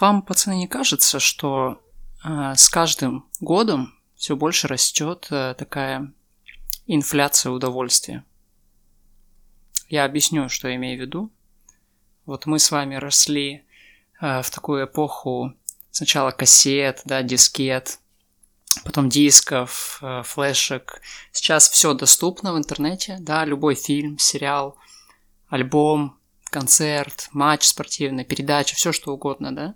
Вам, пацаны, не кажется, что э, с каждым годом все больше растет э, такая инфляция удовольствия? Я объясню, что я имею в виду. Вот мы с вами росли э, в такую эпоху сначала кассет, да, дискет, потом дисков, э, флешек. Сейчас все доступно в интернете, да, любой фильм, сериал, альбом, концерт, матч спортивный, передача, все что угодно, да?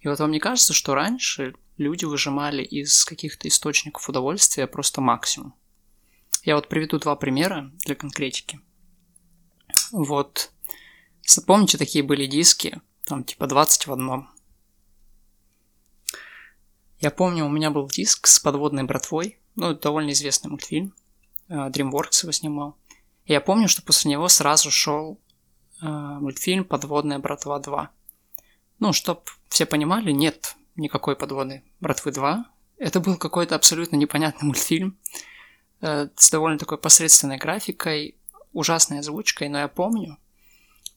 И вот вам не кажется, что раньше люди выжимали из каких-то источников удовольствия просто максимум? Я вот приведу два примера для конкретики. Вот, помните, такие были диски, там типа 20 в одном. Я помню, у меня был диск с подводной братвой, ну, довольно известный мультфильм, э, DreamWorks его снимал. И я помню, что после него сразу шел э, мультфильм «Подводная братва 2». Ну, чтоб все понимали, нет никакой подводной братвы 2. Это был какой-то абсолютно непонятный мультфильм э, с довольно такой посредственной графикой, ужасной озвучкой, но я помню,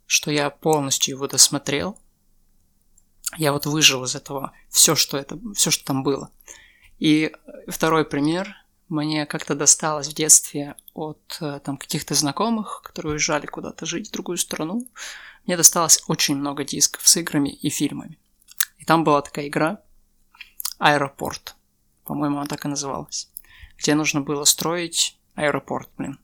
что я полностью его досмотрел. Я вот выжил из этого все, что это, все, что там было. И второй пример мне как-то досталось в детстве от э, там каких-то знакомых, которые уезжали куда-то жить в другую страну. Мне досталось очень много дисков с играми и фильмами. И там была такая игра Аэропорт. По-моему, она так и называлась. Где нужно было строить аэропорт, блин.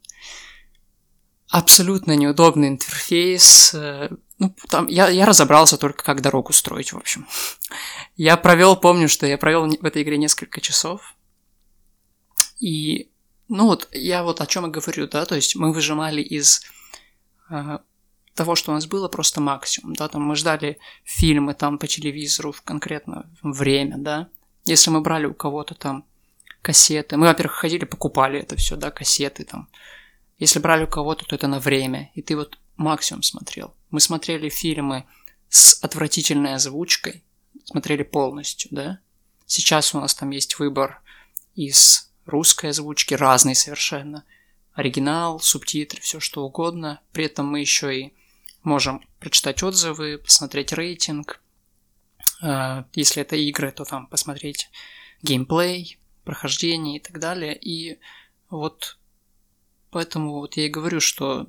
Абсолютно неудобный интерфейс. Э, ну, там я, я разобрался только, как дорогу строить, в общем. Я провел, помню, что я провел в этой игре несколько часов. И, ну вот, я вот о чем и говорю, да, то есть мы выжимали из э, того, что у нас было, просто максимум, да, там мы ждали фильмы там по телевизору в конкретно время, да, если мы брали у кого-то там кассеты, мы, во-первых, ходили, покупали это все, да, кассеты там, если брали у кого-то, то это на время, и ты вот максимум смотрел. Мы смотрели фильмы с отвратительной озвучкой, смотрели полностью, да. Сейчас у нас там есть выбор из русской озвучки, разные совершенно. Оригинал, субтитры, все что угодно. При этом мы еще и можем прочитать отзывы, посмотреть рейтинг. А, если это игры, то там посмотреть геймплей, прохождение и так далее. И вот поэтому вот я и говорю, что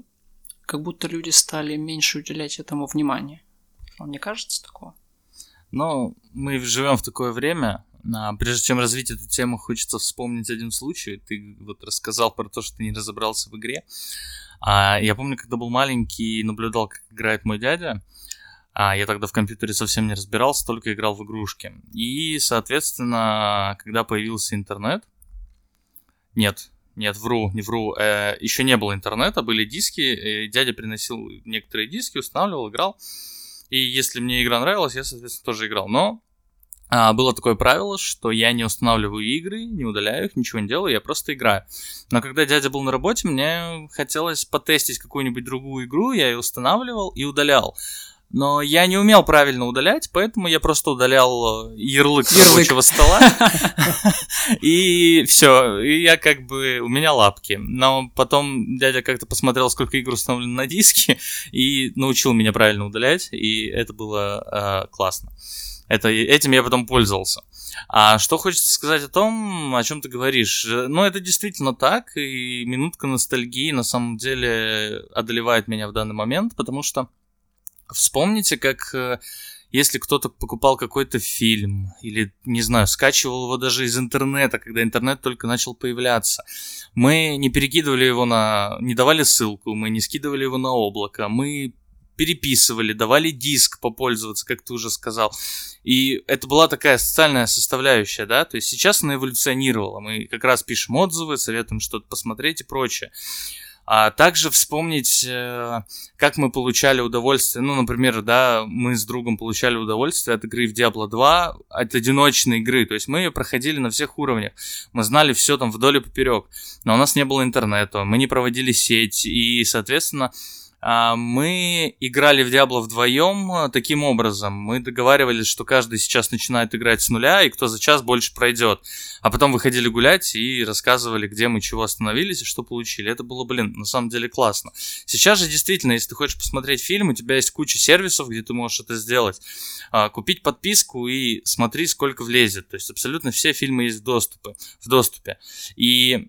как будто люди стали меньше уделять этому внимания. Вам не кажется такого? Ну, мы живем в такое время, а, прежде чем развить эту тему, хочется вспомнить один случай. Ты вот рассказал про то, что ты не разобрался в игре. А, я помню, когда был маленький, наблюдал, как играет мой дядя. А, я тогда в компьютере совсем не разбирался, только играл в игрушки. И, соответственно, когда появился интернет... Нет, нет, вру, не вру. Э, еще не было интернета, были диски. Э, дядя приносил некоторые диски, устанавливал, играл. И если мне игра нравилась, я, соответственно, тоже играл. Но а, было такое правило, что я не устанавливаю игры, не удаляю их, ничего не делаю, я просто играю. Но когда дядя был на работе, мне хотелось потестить какую-нибудь другую игру, я ее устанавливал и удалял. Но я не умел правильно удалять, поэтому я просто удалял э, ярлык, ярлык. рабочего стола. И все, и я как бы, у меня лапки. Но потом дядя как-то посмотрел, сколько игр установлено на диске, и научил меня правильно удалять, и это было э, классно. Это, этим я потом пользовался. А что хочется сказать о том, о чем ты говоришь? Ну, это действительно так, и минутка ностальгии на самом деле одолевает меня в данный момент, потому что вспомните, как э, если кто-то покупал какой-то фильм или, не знаю, скачивал его даже из интернета, когда интернет только начал появляться, мы не перекидывали его на... не давали ссылку, мы не скидывали его на облако, мы переписывали, давали диск попользоваться, как ты уже сказал. И это была такая социальная составляющая, да, то есть сейчас она эволюционировала. Мы как раз пишем отзывы, советуем что-то посмотреть и прочее. А также вспомнить, э, как мы получали удовольствие. Ну, например, да, мы с другом получали удовольствие от игры в Diablo 2, от одиночной игры. То есть мы ее проходили на всех уровнях. Мы знали все там вдоль и поперек. Но у нас не было интернета, мы не проводили сеть. И, соответственно, мы играли в Диабло вдвоем а, таким образом. Мы договаривались, что каждый сейчас начинает играть с нуля, и кто за час больше пройдет. А потом выходили гулять и рассказывали, где мы чего остановились и что получили. Это было, блин, на самом деле классно. Сейчас же действительно, если ты хочешь посмотреть фильм, у тебя есть куча сервисов, где ты можешь это сделать. А, купить подписку и смотри, сколько влезет. То есть абсолютно все фильмы есть в доступе. В доступе. И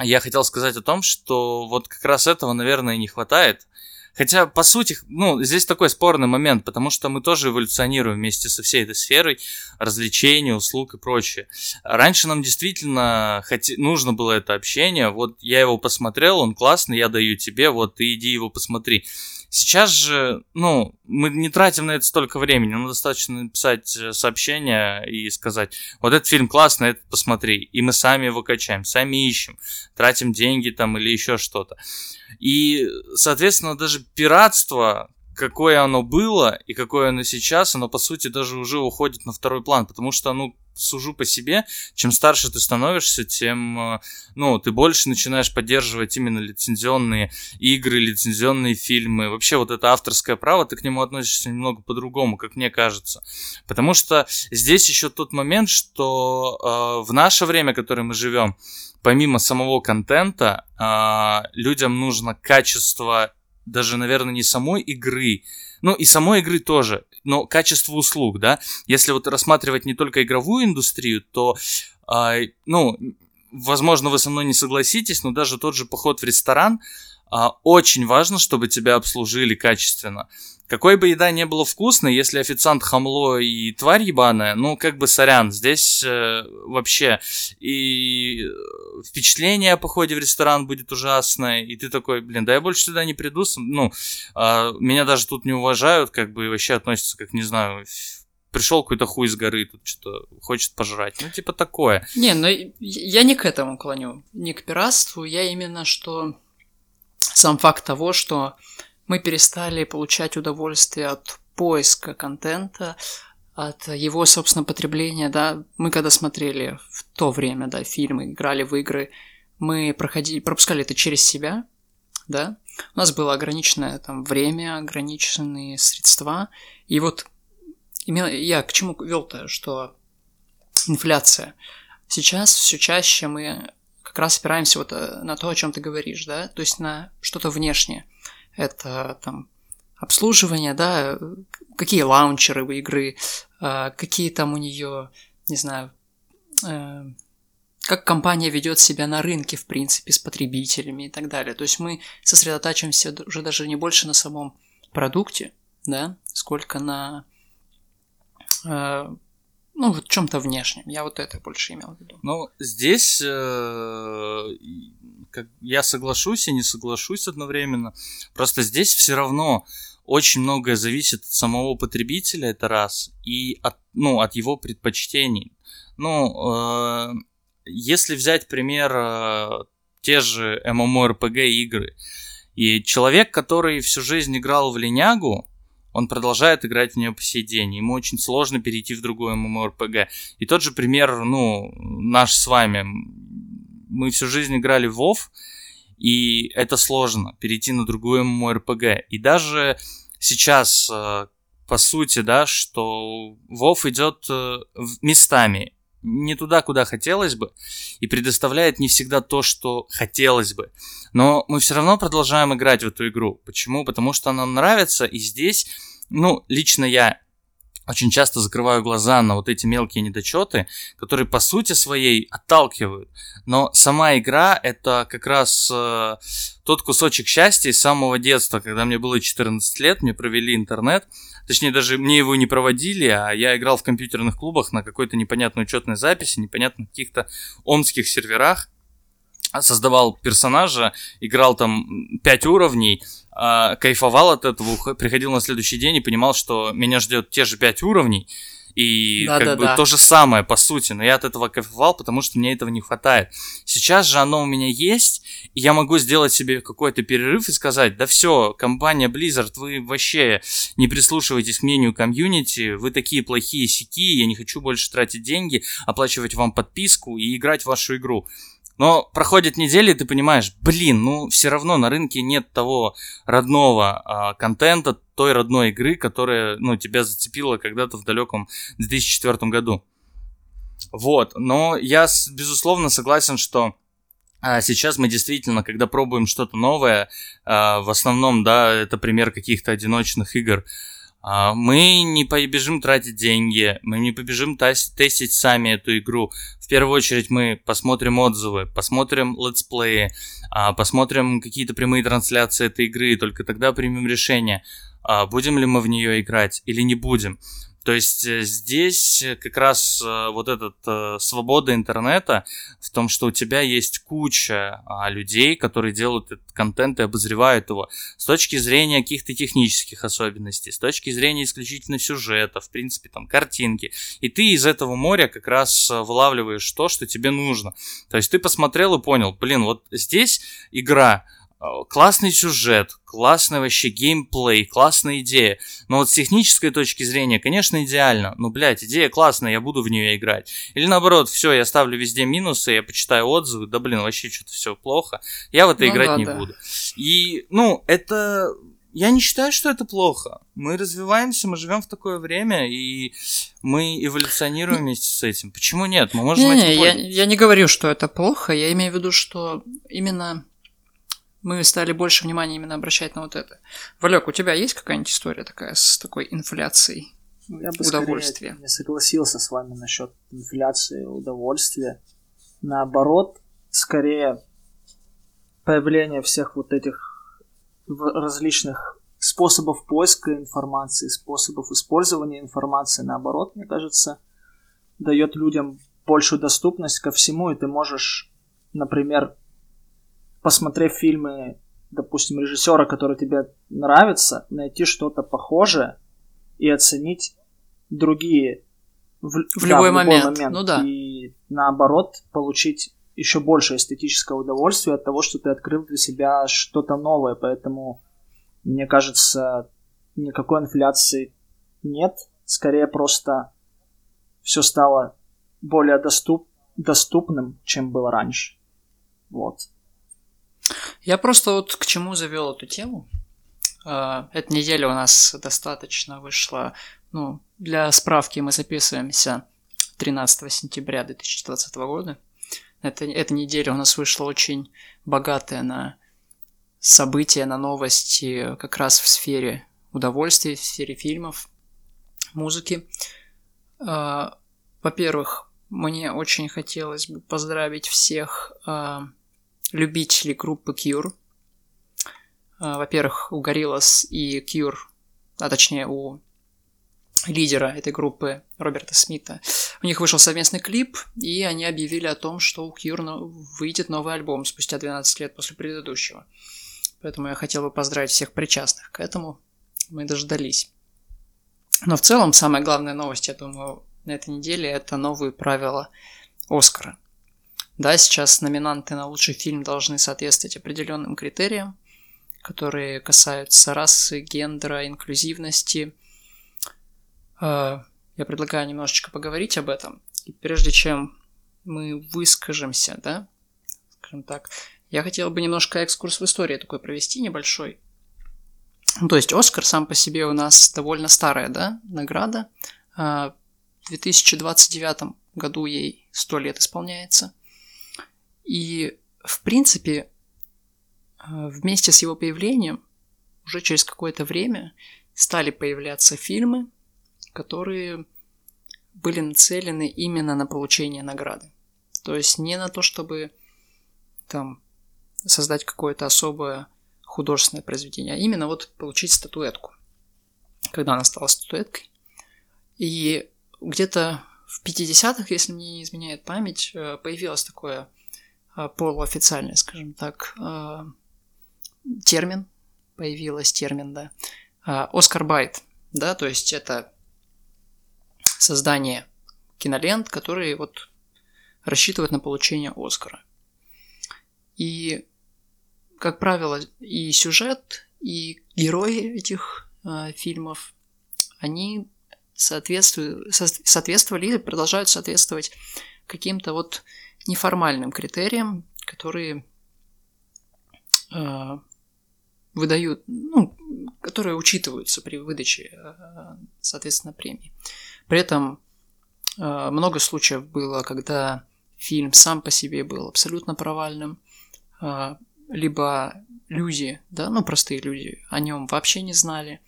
я хотел сказать о том, что вот как раз этого, наверное, не хватает. Хотя, по сути, ну, здесь такой спорный момент, потому что мы тоже эволюционируем вместе со всей этой сферой развлечений, услуг и прочее. Раньше нам действительно хоти... нужно было это общение. Вот я его посмотрел, он классный, я даю тебе, вот ты иди его посмотри. Сейчас же, ну, мы не тратим на это столько времени, нам достаточно написать э, сообщение и сказать, вот этот фильм классный, этот посмотри. И мы сами его качаем, сами ищем, тратим деньги там или еще что-то. И, соответственно, даже пиратство, какое оно было и какое оно сейчас, оно, по сути, даже уже уходит на второй план, потому что, ну, сужу по себе, чем старше ты становишься, тем, э, ну, ты больше начинаешь поддерживать именно лицензионные игры, лицензионные фильмы. Вообще вот это авторское право, ты к нему относишься немного по-другому, как мне кажется. Потому что здесь еще тот момент, что э, в наше время, в которое мы живем, помимо самого контента, э, людям нужно качество даже, наверное, не самой игры, ну и самой игры тоже, но качество услуг, да. Если вот рассматривать не только игровую индустрию, то, э, ну, возможно, вы со мной не согласитесь, но даже тот же поход в ресторан, э, очень важно, чтобы тебя обслужили качественно. Какой бы еда не была вкусной, если официант хамло и тварь ебаная, ну, как бы сорян, здесь э, вообще и впечатление о походе в ресторан будет ужасное, и ты такой, блин, да я больше сюда не приду, ну, э, меня даже тут не уважают, как бы, и вообще относятся, как, не знаю, пришел какой-то хуй с горы, тут что-то хочет пожрать. Ну, типа такое. Не, ну я не к этому клоню, не к пиратству, я именно что сам факт того, что мы перестали получать удовольствие от поиска контента, от его, собственно, потребления, да. Мы когда смотрели в то время, да, фильмы, играли в игры, мы проходили, пропускали это через себя, да. У нас было ограниченное там время, ограниченные средства. И вот я к чему вел-то, что инфляция. Сейчас все чаще мы как раз опираемся вот э, на то, о чем ты говоришь, да, то есть на что-то внешнее это там обслуживание, да, какие лаунчеры в игры, а, какие там у нее, не знаю, э, как компания ведет себя на рынке, в принципе, с потребителями и так далее. То есть мы сосредотачиваемся уже даже не больше на самом продукте, да, сколько на э, ну, вот чем-то внешнем. Я вот это больше имел в виду. Ну, здесь э, как, я соглашусь и не соглашусь одновременно. Просто здесь все равно очень многое зависит от самого потребителя, это раз, и от, ну, от его предпочтений. Ну, э, если взять пример э, те же MMORPG игры, и человек, который всю жизнь играл в линягу, он продолжает играть в нее по сей день. Ему очень сложно перейти в другой MMORPG. И тот же пример, ну, наш с вами. Мы всю жизнь играли в WoW, и это сложно, перейти на другой MMORPG. И даже сейчас, э, по сути, да, что WoW идет э, местами не туда, куда хотелось бы, и предоставляет не всегда то, что хотелось бы. Но мы все равно продолжаем играть в эту игру. Почему? Потому что нам нравится, и здесь, ну, лично я очень часто закрываю глаза на вот эти мелкие недочеты, которые по сути своей отталкивают. Но сама игра это как раз э, тот кусочек счастья из самого детства, когда мне было 14 лет, мне провели интернет, точнее даже мне его не проводили, а я играл в компьютерных клубах на какой-то непонятной учетной записи, непонятно каких-то омских серверах. Создавал персонажа, играл там 5 уровней, э, кайфовал от этого, приходил на следующий день и понимал, что меня ждет те же 5 уровней, и да, как да, бы да. то же самое, по сути, но я от этого кайфовал, потому что мне этого не хватает. Сейчас же оно у меня есть, и я могу сделать себе какой-то перерыв и сказать, да все, компания Blizzard, вы вообще не прислушиваетесь к мнению комьюнити, вы такие плохие сики, я не хочу больше тратить деньги, оплачивать вам подписку и играть в вашу игру. Но проходит неделя, и ты понимаешь, блин, ну все равно на рынке нет того родного а, контента, той родной игры, которая, ну, тебя зацепила когда-то в далеком 2004 году. Вот, но я, безусловно, согласен, что а сейчас мы действительно, когда пробуем что-то новое, а, в основном, да, это пример каких-то одиночных игр, мы не побежим тратить деньги, мы не побежим тестить сами эту игру. В первую очередь мы посмотрим отзывы, посмотрим летсплеи, а, посмотрим какие-то прямые трансляции этой игры, и только тогда примем решение, а, будем ли мы в нее играть или не будем. То есть э, здесь как раз э, вот эта э, свобода интернета в том, что у тебя есть куча а, людей, которые делают этот контент и обозревают его с точки зрения каких-то технических особенностей, с точки зрения исключительно сюжета, в принципе, там, картинки. И ты из этого моря как раз вылавливаешь то, что тебе нужно. То есть ты посмотрел и понял, блин, вот здесь игра Э, классный сюжет, классный вообще геймплей, классная идея. Но вот с технической точки зрения, конечно, идеально. Ну, блядь, идея классная, я буду в нее играть. Или наоборот, все, я ставлю везде минусы, я почитаю отзывы, да блин, вообще что-то все плохо. Я в это ну, играть да, не да. буду. И, ну, это... Я не считаю, что это плохо. Мы развиваемся, мы живем в такое время, и мы эволюционируем вместе с этим. Почему нет? Мы можем не, этим не, я, я не говорю, что это плохо. Я имею в виду, что именно мы стали больше внимания именно обращать на вот это. Валек, у тебя есть какая-нибудь история такая с такой инфляцией Я бы удовольствия? не согласился с вами насчет инфляции удовольствия. Наоборот, скорее появление всех вот этих различных способов поиска информации, способов использования информации, наоборот, мне кажется, дает людям большую доступность ко всему, и ты можешь, например, посмотрев фильмы, допустим, режиссера, который тебе нравится, найти что-то похожее и оценить другие в, в, да, любой, в момент. любой момент. Ну да. И наоборот, получить еще больше эстетического удовольствия от того, что ты открыл для себя что-то новое. Поэтому, мне кажется, никакой инфляции нет. Скорее просто все стало более доступ, доступным, чем было раньше. Вот. Я просто вот к чему завел эту тему. А, эта неделя у нас достаточно вышла, ну, для справки мы записываемся 13 сентября 2020 года. Это, эта неделя у нас вышла очень богатая на события, на новости как раз в сфере удовольствия, в сфере фильмов, музыки. А, во-первых, мне очень хотелось бы поздравить всех а, любители группы Cure. А, во-первых, у Gorillaz и Cure, а точнее у лидера этой группы Роберта Смита. У них вышел совместный клип, и они объявили о том, что у Cure выйдет новый альбом спустя 12 лет после предыдущего. Поэтому я хотел бы поздравить всех причастных к этому. Мы дождались. Но в целом, самая главная новость, я думаю, на этой неделе – это новые правила Оскара. Да, сейчас номинанты на лучший фильм должны соответствовать определенным критериям, которые касаются расы, гендера, инклюзивности. А, я предлагаю немножечко поговорить об этом. И прежде чем мы выскажемся, да, скажем так, я хотел бы немножко экскурс в истории такой провести небольшой. Ну, то есть Оскар сам по себе у нас довольно старая, да, награда. А, в 2029 году ей 100 лет исполняется. И, в принципе, э, вместе с его появлением, уже через какое-то время стали появляться фильмы, которые были нацелены именно на получение награды. То есть не на то, чтобы там создать какое-то особое художественное произведение, а именно вот получить статуэтку. Когда она стала статуэткой. И где-то в 50-х, если мне не изменяет память, э, появилось такое полуофициальный, скажем так, термин, появилась термин, да, Оскар Байт, да, то есть это создание кинолент, которые вот рассчитывают на получение Оскара. И, как правило, и сюжет, и герои этих э, фильмов, они соответствуют, со, соответствовали или продолжают соответствовать каким-то вот неформальным критериям, которые э, выдают, ну, которые учитываются при выдаче, э, соответственно, премии. При этом э, много случаев было, когда фильм сам по себе был абсолютно провальным, э, либо люди, да, ну, простые люди о нем вообще не знали.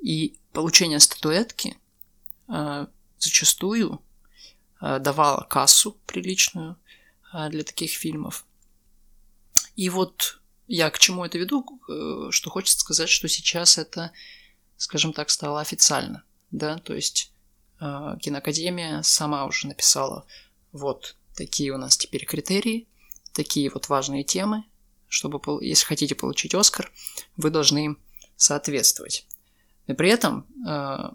И получение статуэтки зачастую давало кассу приличную для таких фильмов. И вот я к чему это веду, э, что хочется сказать, что сейчас это, скажем так, стало официально, да, то есть э, киноакадемия сама уже написала, вот такие у нас теперь критерии, такие вот важные темы, чтобы, если хотите получить Оскар, вы должны им соответствовать. И при этом э,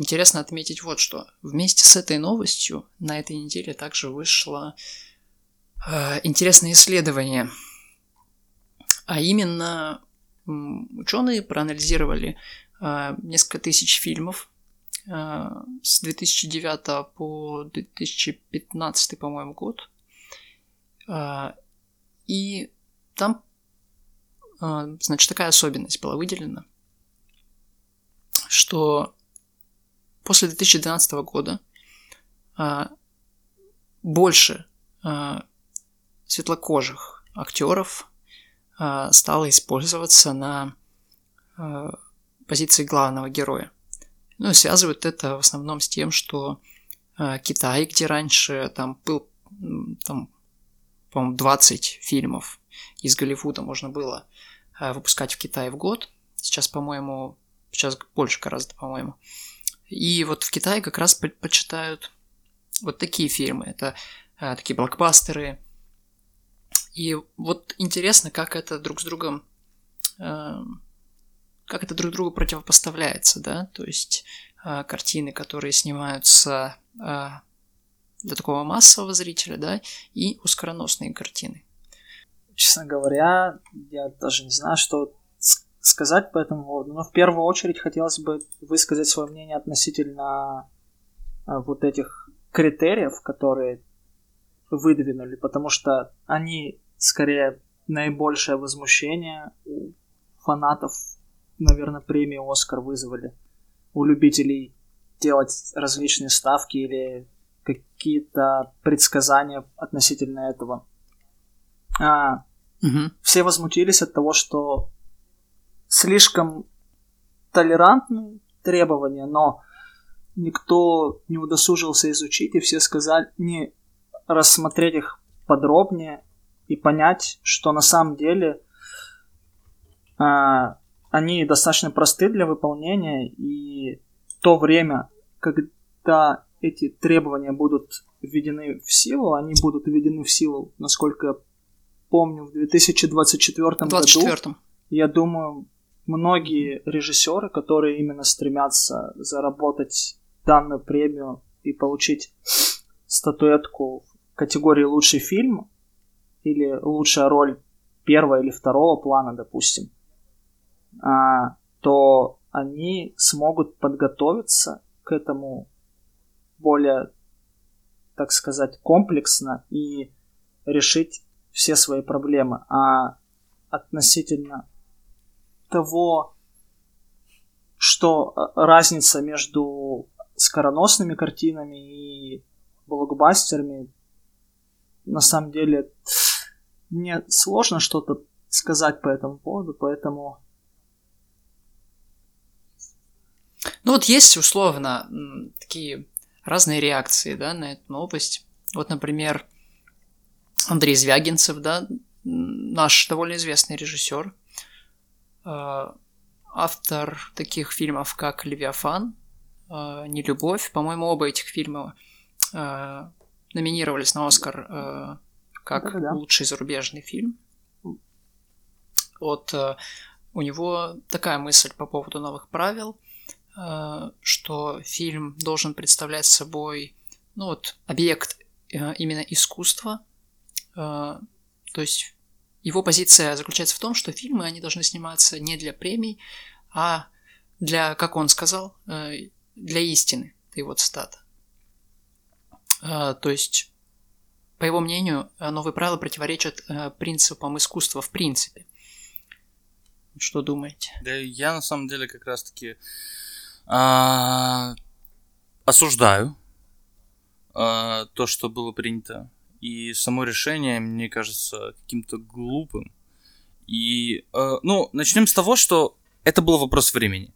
интересно отметить вот что. Вместе с этой новостью на этой неделе также вышло э, интересное исследование – а именно ученые проанализировали а, несколько тысяч фильмов а, с 2009 по 2015, по-моему, год. А, и там, значит, такая особенность была выделена, что после 2012 года больше светлокожих актеров а, стала использоваться на а, позиции главного героя. Ну связывают это в основном с тем, что а, Китай, где раньше там был, там, по-моему, 20 фильмов из Голливуда можно было выпускать в Китае в год. Сейчас, по-моему, сейчас больше гораздо, по-моему. И вот в Китае как раз предпочитают вот такие фильмы. Это такие блокбастеры, и вот интересно, как это друг с другом, э, как это друг другу противопоставляется, да, то есть э, картины, которые снимаются э, для такого массового зрителя, да, и узкороносные картины. Честно говоря, я даже не знаю, что сказать по этому поводу, но в первую очередь хотелось бы высказать свое мнение относительно э, вот этих критериев, которые выдвинули, потому что они скорее наибольшее возмущение у фанатов, наверное, премию Оскар вызвали. У любителей делать различные ставки или какие-то предсказания относительно этого. А, угу. Все возмутились от того, что слишком толерантные требования, но никто не удосужился изучить, и все сказали, не рассмотреть их подробнее и понять, что на самом деле э, они достаточно просты для выполнения, и то время, когда эти требования будут введены в силу, они будут введены в силу, насколько я помню, в 2024 24 году. Я думаю, многие режиссеры, которые именно стремятся заработать данную премию и получить статуэтку категории лучший фильм или лучшая роль первого или второго плана, допустим, а, то они смогут подготовиться к этому более, так сказать, комплексно и решить все свои проблемы. А относительно того, что разница между скороносными картинами и блокбастерами на самом деле мне сложно что-то сказать по этому поводу, поэтому... Ну вот есть условно такие разные реакции, да, на эту новость. Вот, например, Андрей Звягинцев, да, наш довольно известный режиссер, э, автор таких фильмов, как «Левиафан», э, «Нелюбовь». По-моему, оба этих фильма э, номинировались на Оскар как да, да. лучший зарубежный фильм. Вот э, у него такая мысль по поводу новых правил, э, что фильм должен представлять собой, ну вот, объект э, именно искусства. Э, то есть его позиция заключается в том, что фильмы, они должны сниматься не для премий, а для, как он сказал, э, для истины. Это его цитата. Э, то есть, по его мнению, новые правила противоречат э, принципам искусства в принципе. Что думаете? Да я на самом деле как раз-таки а, осуждаю а, то, что было принято. И само решение мне кажется каким-то глупым. И, а, ну, начнем с того, что это был вопрос времени.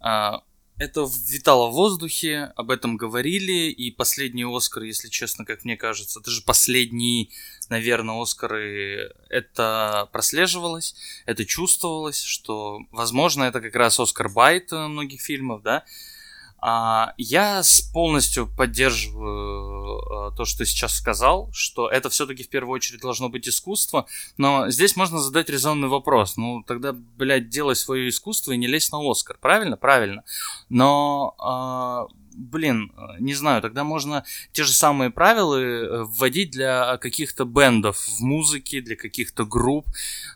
А, это витало в воздухе, об этом говорили, и последний Оскар, если честно, как мне кажется, даже последние, наверное, Оскары, это прослеживалось, это чувствовалось, что, возможно, это как раз Оскар Байт многих фильмов, да, а, я полностью поддерживаю э, то, что сейчас сказал, что это все-таки в первую очередь должно быть искусство, но здесь можно задать резонный вопрос. Ну, тогда, блядь, делай свое искусство и не лезь на Оскар. Правильно? Правильно. Но а, блин, не знаю, тогда можно те же самые правила э, вводить для каких-то бендов в музыке, для каких-то групп.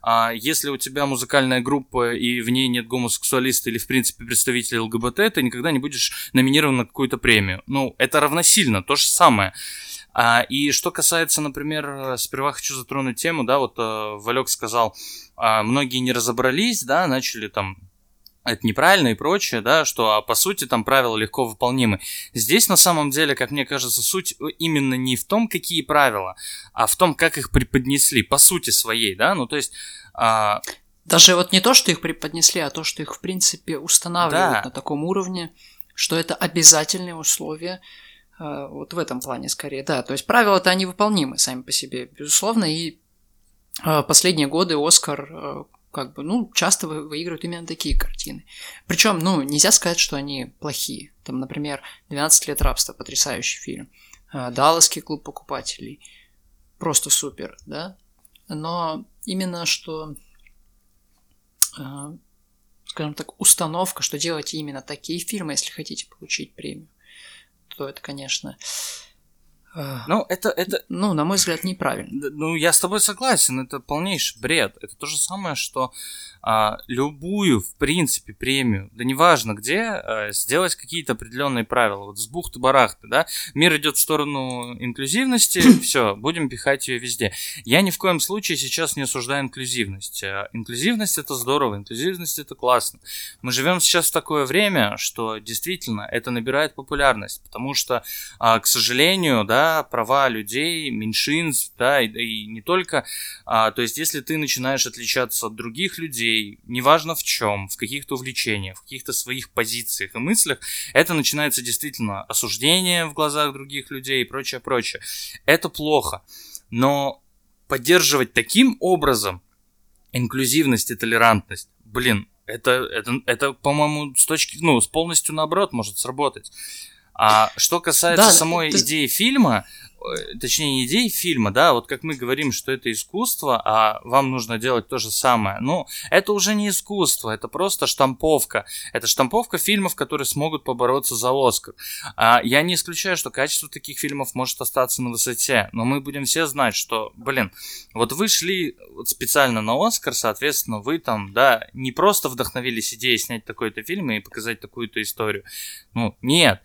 А если у тебя музыкальная группа и в ней нет гомосексуалиста или, в принципе, представителя ЛГБТ, ты никогда не будешь номинирован на какую-то премию. Ну, это равносильно, то же самое. А, и что касается, например, сперва хочу затронуть тему, да, вот э, Валек сказал, а, многие не разобрались, да, начали там это неправильно и прочее, да, что а по сути там правила легко выполнимы. Здесь на самом деле, как мне кажется, суть именно не в том, какие правила, а в том, как их преподнесли, по сути своей, да, ну то есть... А... Даже вот не то, что их преподнесли, а то, что их в принципе устанавливают да. на таком уровне, что это обязательные условия, а, вот в этом плане скорее, да, то есть правила-то они выполнимы сами по себе, безусловно, и а, последние годы Оскар как бы, ну, часто выигрывают именно такие картины. Причем, ну, нельзя сказать, что они плохие. Там, например, «12 лет рабства» – потрясающий фильм. А, «Далласский клуб покупателей» – просто супер, да? Но именно что, а, скажем так, установка, что делать именно такие фильмы, если хотите получить премию, то это, конечно, ну, это, это... Ну, на мой взгляд, неправильно. Ну, я с тобой согласен, это полнейший бред. Это то же самое, что а, любую, в принципе, премию, да неважно где, а, сделать какие-то определенные правила. Вот с бухты-барахты, да, мир идет в сторону инклюзивности, все, будем пихать ее везде. Я ни в коем случае сейчас не осуждаю инклюзивность. А, инклюзивность это здорово, инклюзивность это классно. Мы живем сейчас в такое время, что действительно это набирает популярность, потому что, а, к сожалению, да, права людей, меньшинств, да, и, и не только. А, то есть, если ты начинаешь отличаться от других людей, неважно в чем, в каких-то увлечениях, в каких-то своих позициях и мыслях, это начинается действительно осуждение в глазах других людей и прочее, прочее. Это плохо. Но поддерживать таким образом инклюзивность и толерантность, блин, это, это, это по-моему, с точки, ну, с полностью наоборот может сработать. А что касается да, самой ты... идеи фильма, точнее, не идей фильма, да, вот как мы говорим, что это искусство, а вам нужно делать то же самое. Ну, это уже не искусство, это просто штамповка. Это штамповка фильмов, которые смогут побороться за Оскар. А я не исключаю, что качество таких фильмов может остаться на высоте, но мы будем все знать, что, блин, вот вы шли специально на Оскар, соответственно, вы там, да, не просто вдохновились идеей снять такой-то фильм и показать такую-то историю. Ну, нет.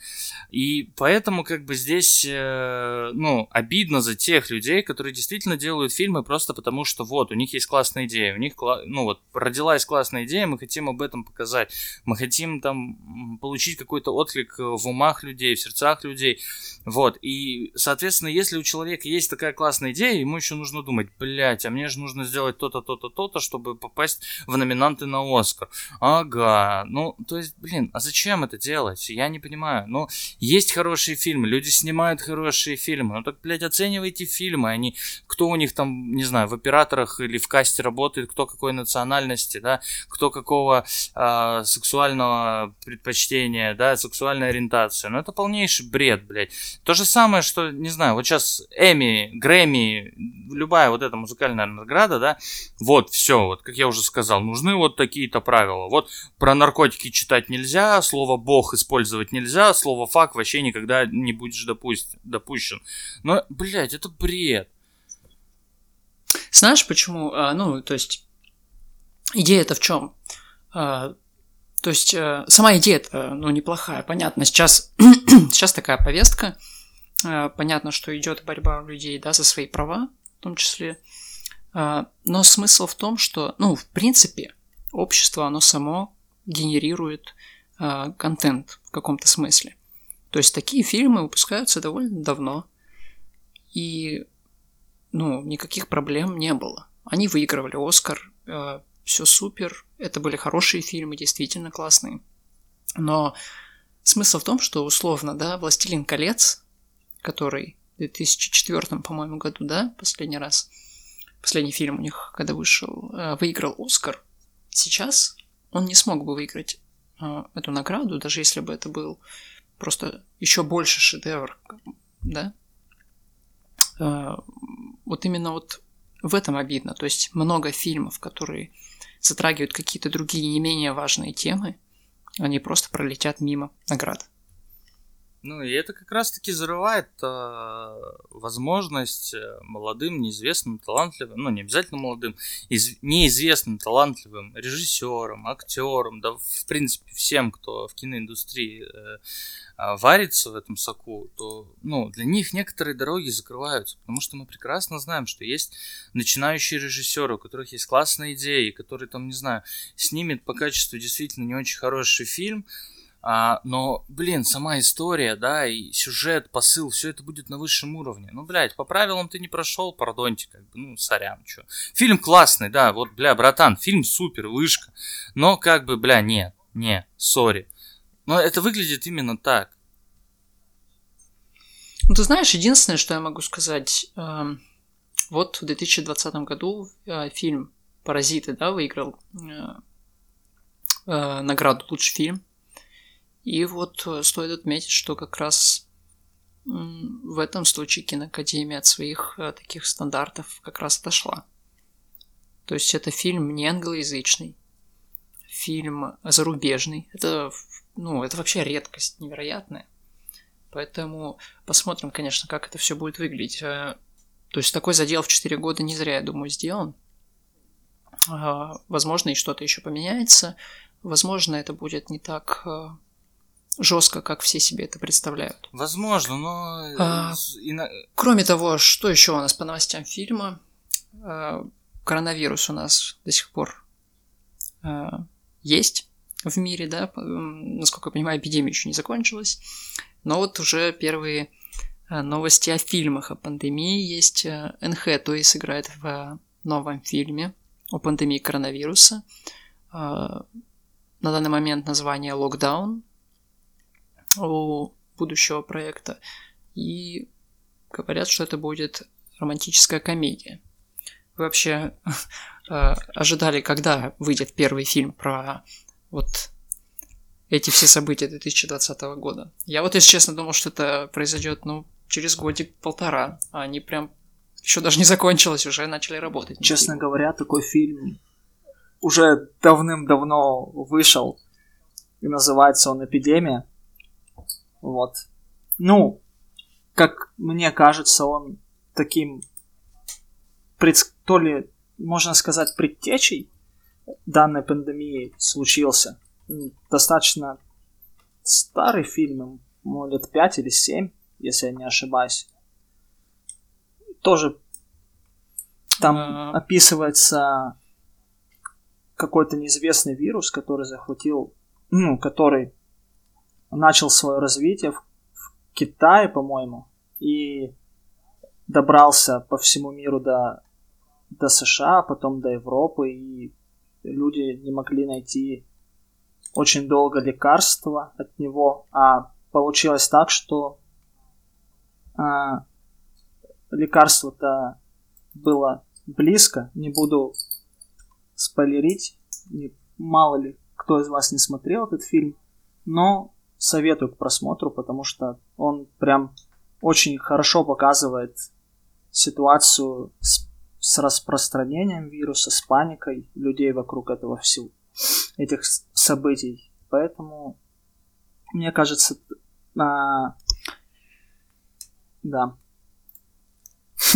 И поэтому, как бы здесь, э, ну, обидно за тех людей, которые действительно делают фильмы просто потому, что вот, у них есть классная идея, у них, ну вот, родилась классная идея, мы хотим об этом показать, мы хотим там получить какой-то отклик в умах людей, в сердцах людей, вот, и, соответственно, если у человека есть такая классная идея, ему еще нужно думать, блять, а мне же нужно сделать то-то, то-то, то-то, чтобы попасть в номинанты на Оскар. Ага, ну, то есть, блин, а зачем это делать? Я не понимаю. Ну, есть хорошие фильмы, люди снимают хорошие фильмы, фильмы. Ну так, блядь, оценивайте фильмы, они, кто у них там, не знаю, в операторах или в касте работает, кто какой национальности, да, кто какого э, сексуального предпочтения, да, сексуальной ориентации. Ну это полнейший бред, блядь. То же самое, что, не знаю, вот сейчас Эми, Грэмми, любая вот эта музыкальная награда, да, вот, все, вот, как я уже сказал, нужны вот такие-то правила. Вот про наркотики читать нельзя, слово бог использовать нельзя, слово фак вообще никогда не будешь допусть, допущен. Но, блядь, это бред. Знаешь, почему? А, ну, то есть, идея-то в чем? А, то есть, а, сама идея-то, ну, неплохая, понятно. Сейчас, сейчас такая повестка, а, понятно, что идет борьба людей, да, за свои права, в том числе. А, но смысл в том, что, ну, в принципе, общество, оно само генерирует а, контент в каком-то смысле. То есть такие фильмы выпускаются довольно давно, и, ну, никаких проблем не было. Они выигрывали Оскар, а, все супер, это были хорошие фильмы, действительно классные. Но смысл в том, что условно, да, «Властелин колец», который в 2004, по-моему, году, да, последний раз, последний фильм у них, когда вышел, а, выиграл Оскар, сейчас он не смог бы выиграть э, эту награду, даже если бы это был просто еще больше шедевр, да? Э, вот именно вот в этом обидно. То есть много фильмов, которые затрагивают какие-то другие не менее важные темы, они просто пролетят мимо наград. Ну, и это как раз-таки зарывает э, возможность молодым, неизвестным, талантливым, ну, не обязательно молодым, из, неизвестным, талантливым режиссерам, актерам, да, в принципе, всем, кто в киноиндустрии э, э, варится в этом соку, то, ну, для них некоторые дороги закрываются, потому что мы прекрасно знаем, что есть начинающие режиссеры, у которых есть классные идеи, которые, там, не знаю, снимет по качеству действительно не очень хороший фильм, а, но, блин, сама история, да, и сюжет, посыл, все это будет на высшем уровне. Ну, блядь, по правилам ты не прошел, пардоньте, как бы, ну, сорян, чё. Фильм классный, да, вот, бля, братан, фильм супер, вышка. Но, как бы, бля, нет, не, сори. Но это выглядит именно так. Ну, ты знаешь, единственное, что я могу сказать, э, вот в 2020 году э, фильм «Паразиты», да, выиграл э, э, награду «Лучший фильм», и вот э, стоит отметить, что как раз в этом случае киноакадемия от своих э, таких стандартов как раз отошла. То есть это фильм не англоязычный, фильм зарубежный. Это, ну, это вообще редкость невероятная. Поэтому посмотрим, конечно, как это все будет выглядеть. Э, то есть такой задел в 4 года не зря, я думаю, сделан. Возможно, и что-то еще поменяется. Возможно, это будет не так жестко, как все себе это представляют. Возможно, но... Э, а, Кроме того, что еще у нас по новостям фильма? А, коронавирус у нас до сих пор а, есть в мире, да, насколько я понимаю, эпидемия еще не закончилась. Но вот уже первые новости о фильмах о пандемии есть. НХ, то есть играет в новом фильме о пандемии коронавируса. На данный момент название «Локдаун», у будущего проекта. И говорят, что это будет романтическая комедия. Вы вообще э, ожидали, когда выйдет первый фильм про вот эти все события 2020 года? Я вот, если честно, думал, что это произойдет, ну, через годик-полтора, а они прям еще даже не закончилось, уже начали работать. Честно говоря, такой фильм уже давным-давно вышел, и называется он «Эпидемия». Вот. Ну, как мне кажется, он таким пред... то ли, можно сказать, предтечей данной пандемии случился. Достаточно старый фильм, ему лет 5 или 7, если я не ошибаюсь. Тоже там uh... описывается какой-то неизвестный вирус, который захватил, ну, который начал свое развитие в, в Китае, по-моему, и добрался по всему миру до, до США, потом до Европы, и люди не могли найти очень долго лекарства от него, а получилось так, что а, лекарство-то было близко, не буду спойлерить, мало ли кто из вас не смотрел этот фильм, но советую к просмотру, потому что он прям очень хорошо показывает ситуацию с, с распространением вируса, с паникой людей вокруг этого всего, этих событий. Поэтому, мне кажется, а, да.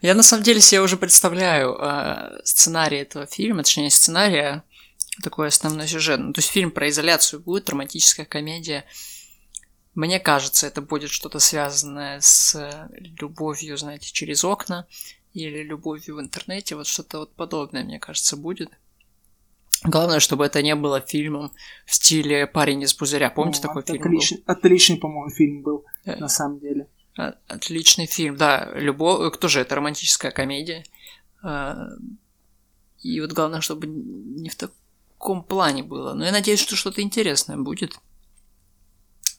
Я на самом деле себе уже представляю э, сценарий этого фильма, точнее сценария, такой основной сюжет. Ну, то есть фильм про изоляцию будет, романтическая комедия. Мне кажется, это будет что-то связанное с любовью, знаете, через окна или любовью в интернете, вот что-то вот подобное, мне кажется, будет. Главное, чтобы это не было фильмом в стиле «Парень из пузыря». Помните, ну, такой фильм отличный, был? Отличный, по-моему, фильм был, э, на самом деле. Отличный фильм, да. Любовь... Кто же это? Романтическая комедия. И вот главное, чтобы не в таком плане было. Но я надеюсь, что что-то интересное будет.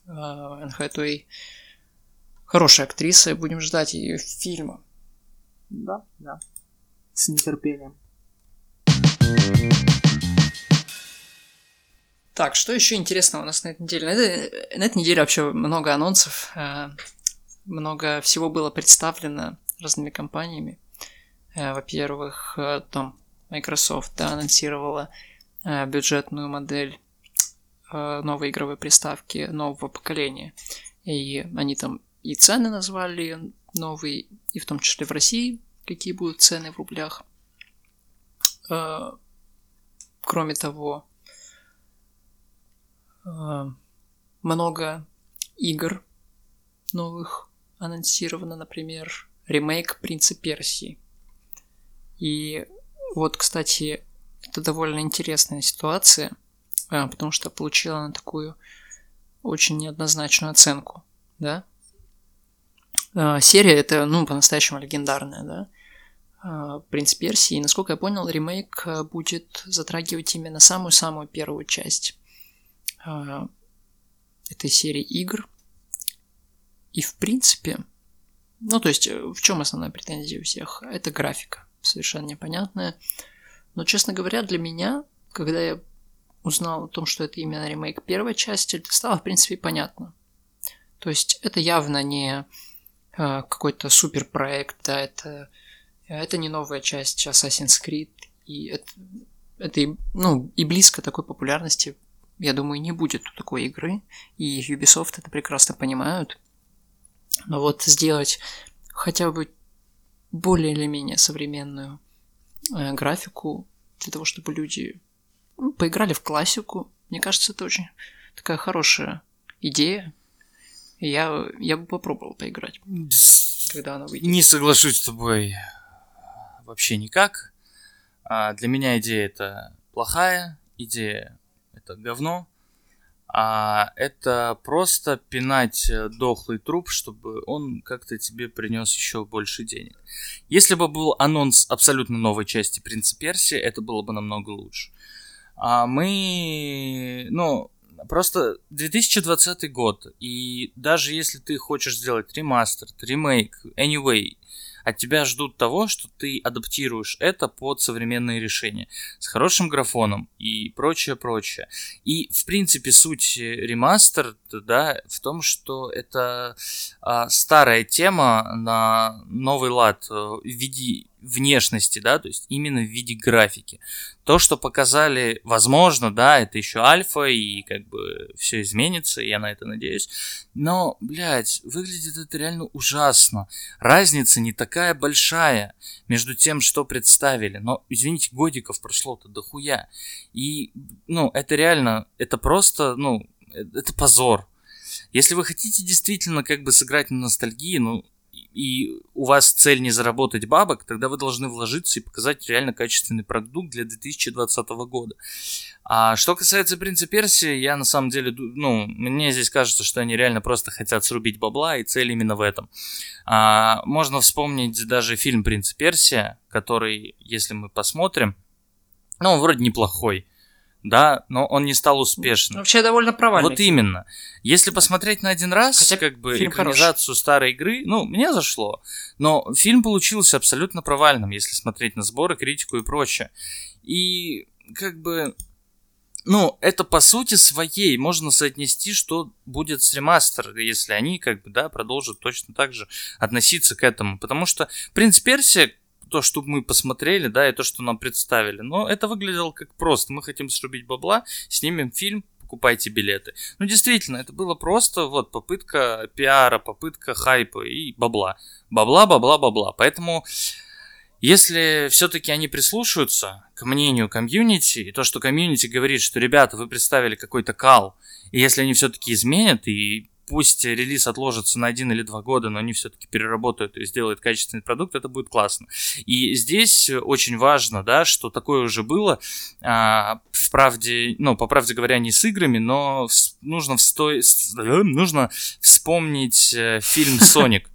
Энн Хэтэуэй хорошая актриса, будем ждать ее фильма. Да, да. С нетерпением. Так, что еще интересного у нас на этой неделе? На этой, на этой неделе вообще много анонсов, э, много всего было представлено разными компаниями. Э, во-первых, э, там Microsoft да, анонсировала бюджетную модель новой игровой приставки нового поколения. И они там и цены назвали новые, и в том числе в России, какие будут цены в рублях. Кроме того, много игр новых анонсировано, например, ремейк Принца Персии. И вот, кстати, это довольно интересная ситуация, а, потому что получила она такую очень неоднозначную оценку, да. А, серия это, ну, по-настоящему легендарная, да. Принц Персии. И, насколько я понял, ремейк будет затрагивать именно самую-самую первую часть этой серии игр. И в принципе, ну то есть э, в чем основная претензия у всех? Это графика, совершенно непонятная. Но, честно говоря, для меня, когда я узнал о том, что это именно ремейк первой части, это стало, в принципе, понятно. То есть это явно не э, какой-то супер проект, да, это, это не новая часть Assassin's Creed, и это, это ну, и близко такой популярности я думаю, не будет такой игры, и Ubisoft это прекрасно понимают. Но вот сделать хотя бы более или менее современную э, графику для того, чтобы люди ну, поиграли в классику, мне кажется, это очень такая хорошая идея. Я, я бы попробовал поиграть, когда она выйдет. Не соглашусь с тобой вообще никак. А для меня идея это плохая, идея это говно, а это просто пинать э, дохлый труп, чтобы он как-то тебе принес еще больше денег. Если бы был анонс абсолютно новой части Принца Персии, это было бы намного лучше. А мы, ну, просто 2020 год, и даже если ты хочешь сделать ремастер, ремейк, anyway, от тебя ждут того, что ты адаптируешь это под современные решения с хорошим графоном и прочее, прочее. И, в принципе, суть ремастер, да, в том, что это а, старая тема на новый лад э, в виде внешности, да, то есть именно в виде графики. То, что показали, возможно, да, это еще альфа, и как бы все изменится, я на это надеюсь. Но, блядь, выглядит это реально ужасно. Разница не такая большая между тем, что представили. Но, извините, годиков прошло-то дохуя. И, ну, это реально, это просто, ну, э, это позор. Если вы хотите действительно как бы сыграть на ностальгии, ну, и у вас цель не заработать бабок, тогда вы должны вложиться и показать реально качественный продукт для 2020 года. А что касается принца Персии, я на самом деле, ну, мне здесь кажется, что они реально просто хотят срубить бабла, и цель именно в этом. А, можно вспомнить даже фильм «Принц Персия», который, если мы посмотрим, ну, вроде неплохой. Да, но он не стал успешным. Вообще довольно провальный. Вот именно. Если посмотреть на один раз, Хотя как бы экранизацию хороший. старой игры, ну, мне зашло. Но фильм получился абсолютно провальным, если смотреть на сборы, критику и прочее. И как бы ну, это по сути своей можно соотнести, что будет с ремастер, если они, как бы, да, продолжат точно так же относиться к этому. Потому что «Принц Персия», то, что мы посмотрели, да, и то, что нам представили, но это выглядело как просто. Мы хотим срубить бабла, снимем фильм, покупайте билеты. Ну, действительно, это было просто вот попытка пиара, попытка хайпа и бабла. Бабла, бабла, бабла. Поэтому если все-таки они прислушаются к мнению комьюнити, и то, что комьюнити говорит, что, ребята, вы представили какой-то кал, и если они все-таки изменят, и пусть релиз отложится на один или два года, но они все-таки переработают и сделают качественный продукт, это будет классно. И здесь очень важно, да, что такое уже было, а, в правде, ну, по правде говоря, не с играми, но нужно, встой, нужно вспомнить э, фильм «Соник»,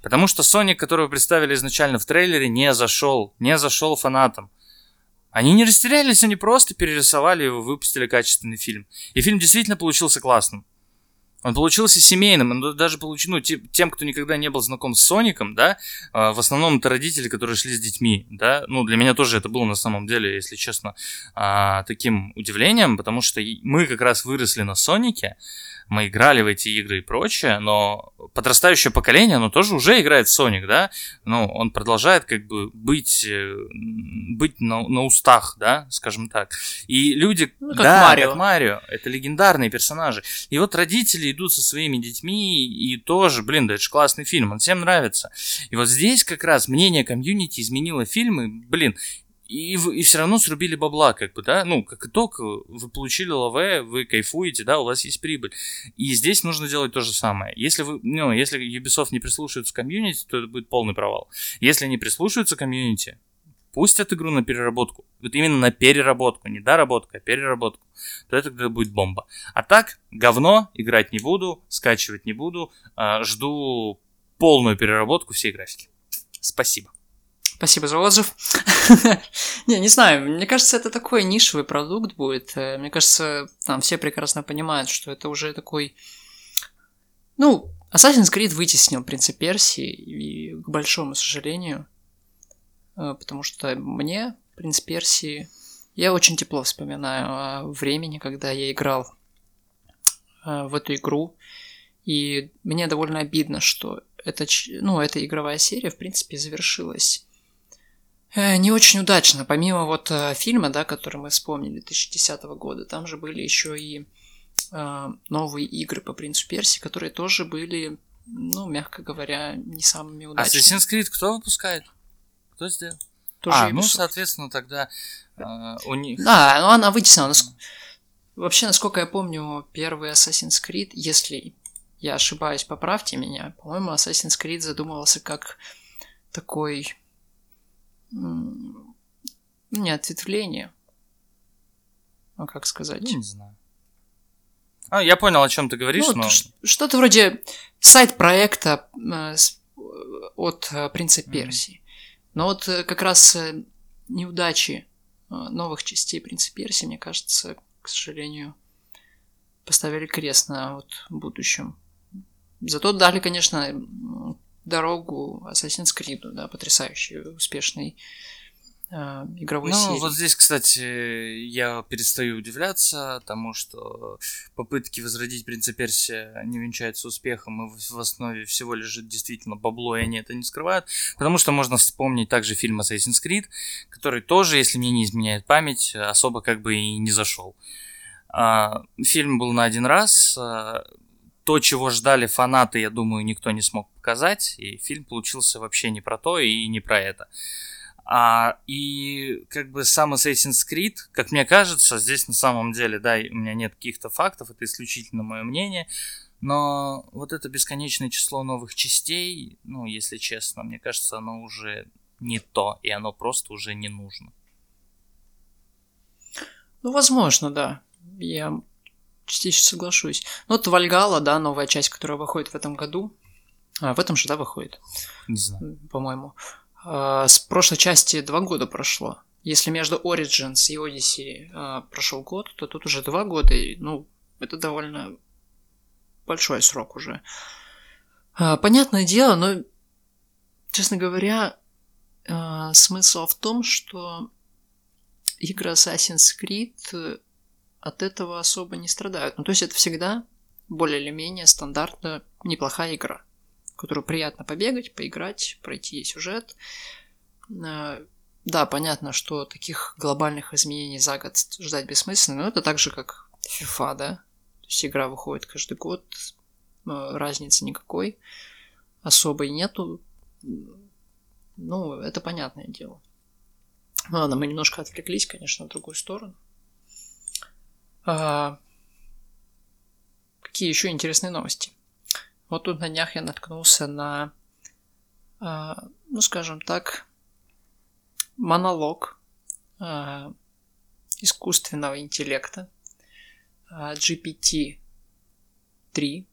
Потому что Соник, которого представили изначально в трейлере, не зашел. Не зашел фанатам. Они не растерялись, они просто перерисовали его, выпустили качественный фильм. И фильм действительно получился классным. Он получился семейным, он даже получил, ну, тем, кто никогда не был знаком с Соником, да, а, в основном это родители, которые шли с детьми, да, ну, для меня тоже это было на самом деле, если честно, а, таким удивлением, потому что мы как раз выросли на Сонике, мы играли в эти игры и прочее, но подрастающее поколение, оно тоже уже играет в Sonic, да, ну, он продолжает как бы быть, э, быть на, на устах, да, скажем так. И люди, ну, как да, Марио. как Марио, это легендарные персонажи. И вот родители идут со своими детьми и тоже, блин, да это же классный фильм, он всем нравится. И вот здесь как раз мнение комьюнити изменило фильмы, блин, и, и все равно срубили бабла, как бы, да, ну, как итог, вы получили лаве, вы кайфуете, да, у вас есть прибыль. И здесь нужно делать то же самое. Если вы, ну, если Ubisoft не прислушивается к комьюнити, то это будет полный провал. Если не прислушиваются к комьюнити, пустят игру на переработку. Вот именно на переработку, не доработку, а переработку. То это тогда будет бомба. А так, говно, играть не буду, скачивать не буду, а, жду полную переработку всей графики. Спасибо. Спасибо за отзыв. не, не знаю, мне кажется, это такой нишевый продукт будет. Э, мне кажется, там все прекрасно понимают, что это уже такой... Ну, Assassin's Creed вытеснил принцип Персии, и к большому сожалению, э, потому что мне принц Персии... Я очень тепло вспоминаю о времени, когда я играл э, в эту игру, и мне довольно обидно, что эта, ну, эта игровая серия, в принципе, завершилась не очень удачно. Помимо вот э, фильма, да, который мы вспомнили 2010 года, там же были еще и э, новые игры по Принцу Перси, которые тоже были, ну, мягко говоря, не самыми удачными. Assassin's Creed кто выпускает? Кто сделал? Тоже а, ну, соответственно, тогда э, у них... Да, ну она вытеснила. Вообще, насколько я помню, первый Assassin's Creed, если я ошибаюсь, поправьте меня, по-моему, Assassin's Creed задумывался как такой не ответвление. А как сказать? Не знаю. А, я понял, о чем ты говоришь, ну, но... Что-то вроде сайт проекта э, от э, Принца Персии. Но вот э, как раз неудачи новых частей Принца Персии, мне кажется, к сожалению, поставили крест на вот будущем. Зато дали, конечно, дорогу Assassin's Creed, да, потрясающий, успешный э, игровой ну, серии. вот здесь, кстати, я перестаю удивляться тому, что попытки возродить Принца Персия не венчаются успехом, и в основе всего лежит действительно бабло, и они это не скрывают, потому что можно вспомнить также фильм Assassin's Creed, который тоже, если мне не изменяет память, особо как бы и не зашел. А, фильм был на один раз, а, то, чего ждали фанаты, я думаю, никто не смог показать, и фильм получился вообще не про то и не про это. А, и как бы сам Assassin's Creed, как мне кажется, здесь на самом деле, да, у меня нет каких-то фактов, это исключительно мое мнение, но вот это бесконечное число новых частей, ну, если честно, мне кажется, оно уже не то, и оно просто уже не нужно. Ну, возможно, да. Я частично соглашусь. Ну, вот Вальгала, да, новая часть, которая выходит в этом году. А, в этом же, да, выходит? Не знаю. По-моему. А, с прошлой части два года прошло. если между Origins и Odyssey э, прошел год, то тут уже два года, и, ну, это довольно большой срок уже. Э, понятное дело, но, честно говоря, э, смысл в том, что игры Assassin's Creed от этого особо не страдают. Ну, то есть это всегда более или менее стандартная неплохая игра, которую приятно побегать, поиграть, пройти сюжет. Э, да, понятно, что таких глобальных изменений за год ждать бессмысленно, но это так же, как FIFA, да? То есть игра выходит каждый год, э, разницы никакой особой нету. Ну, это понятное дело. Ладно, мы немножко отвлеклись, конечно, в другую сторону. А, какие еще интересные новости? Вот тут на днях я наткнулся на, а, ну, скажем так, монолог а, искусственного интеллекта а, GPT-3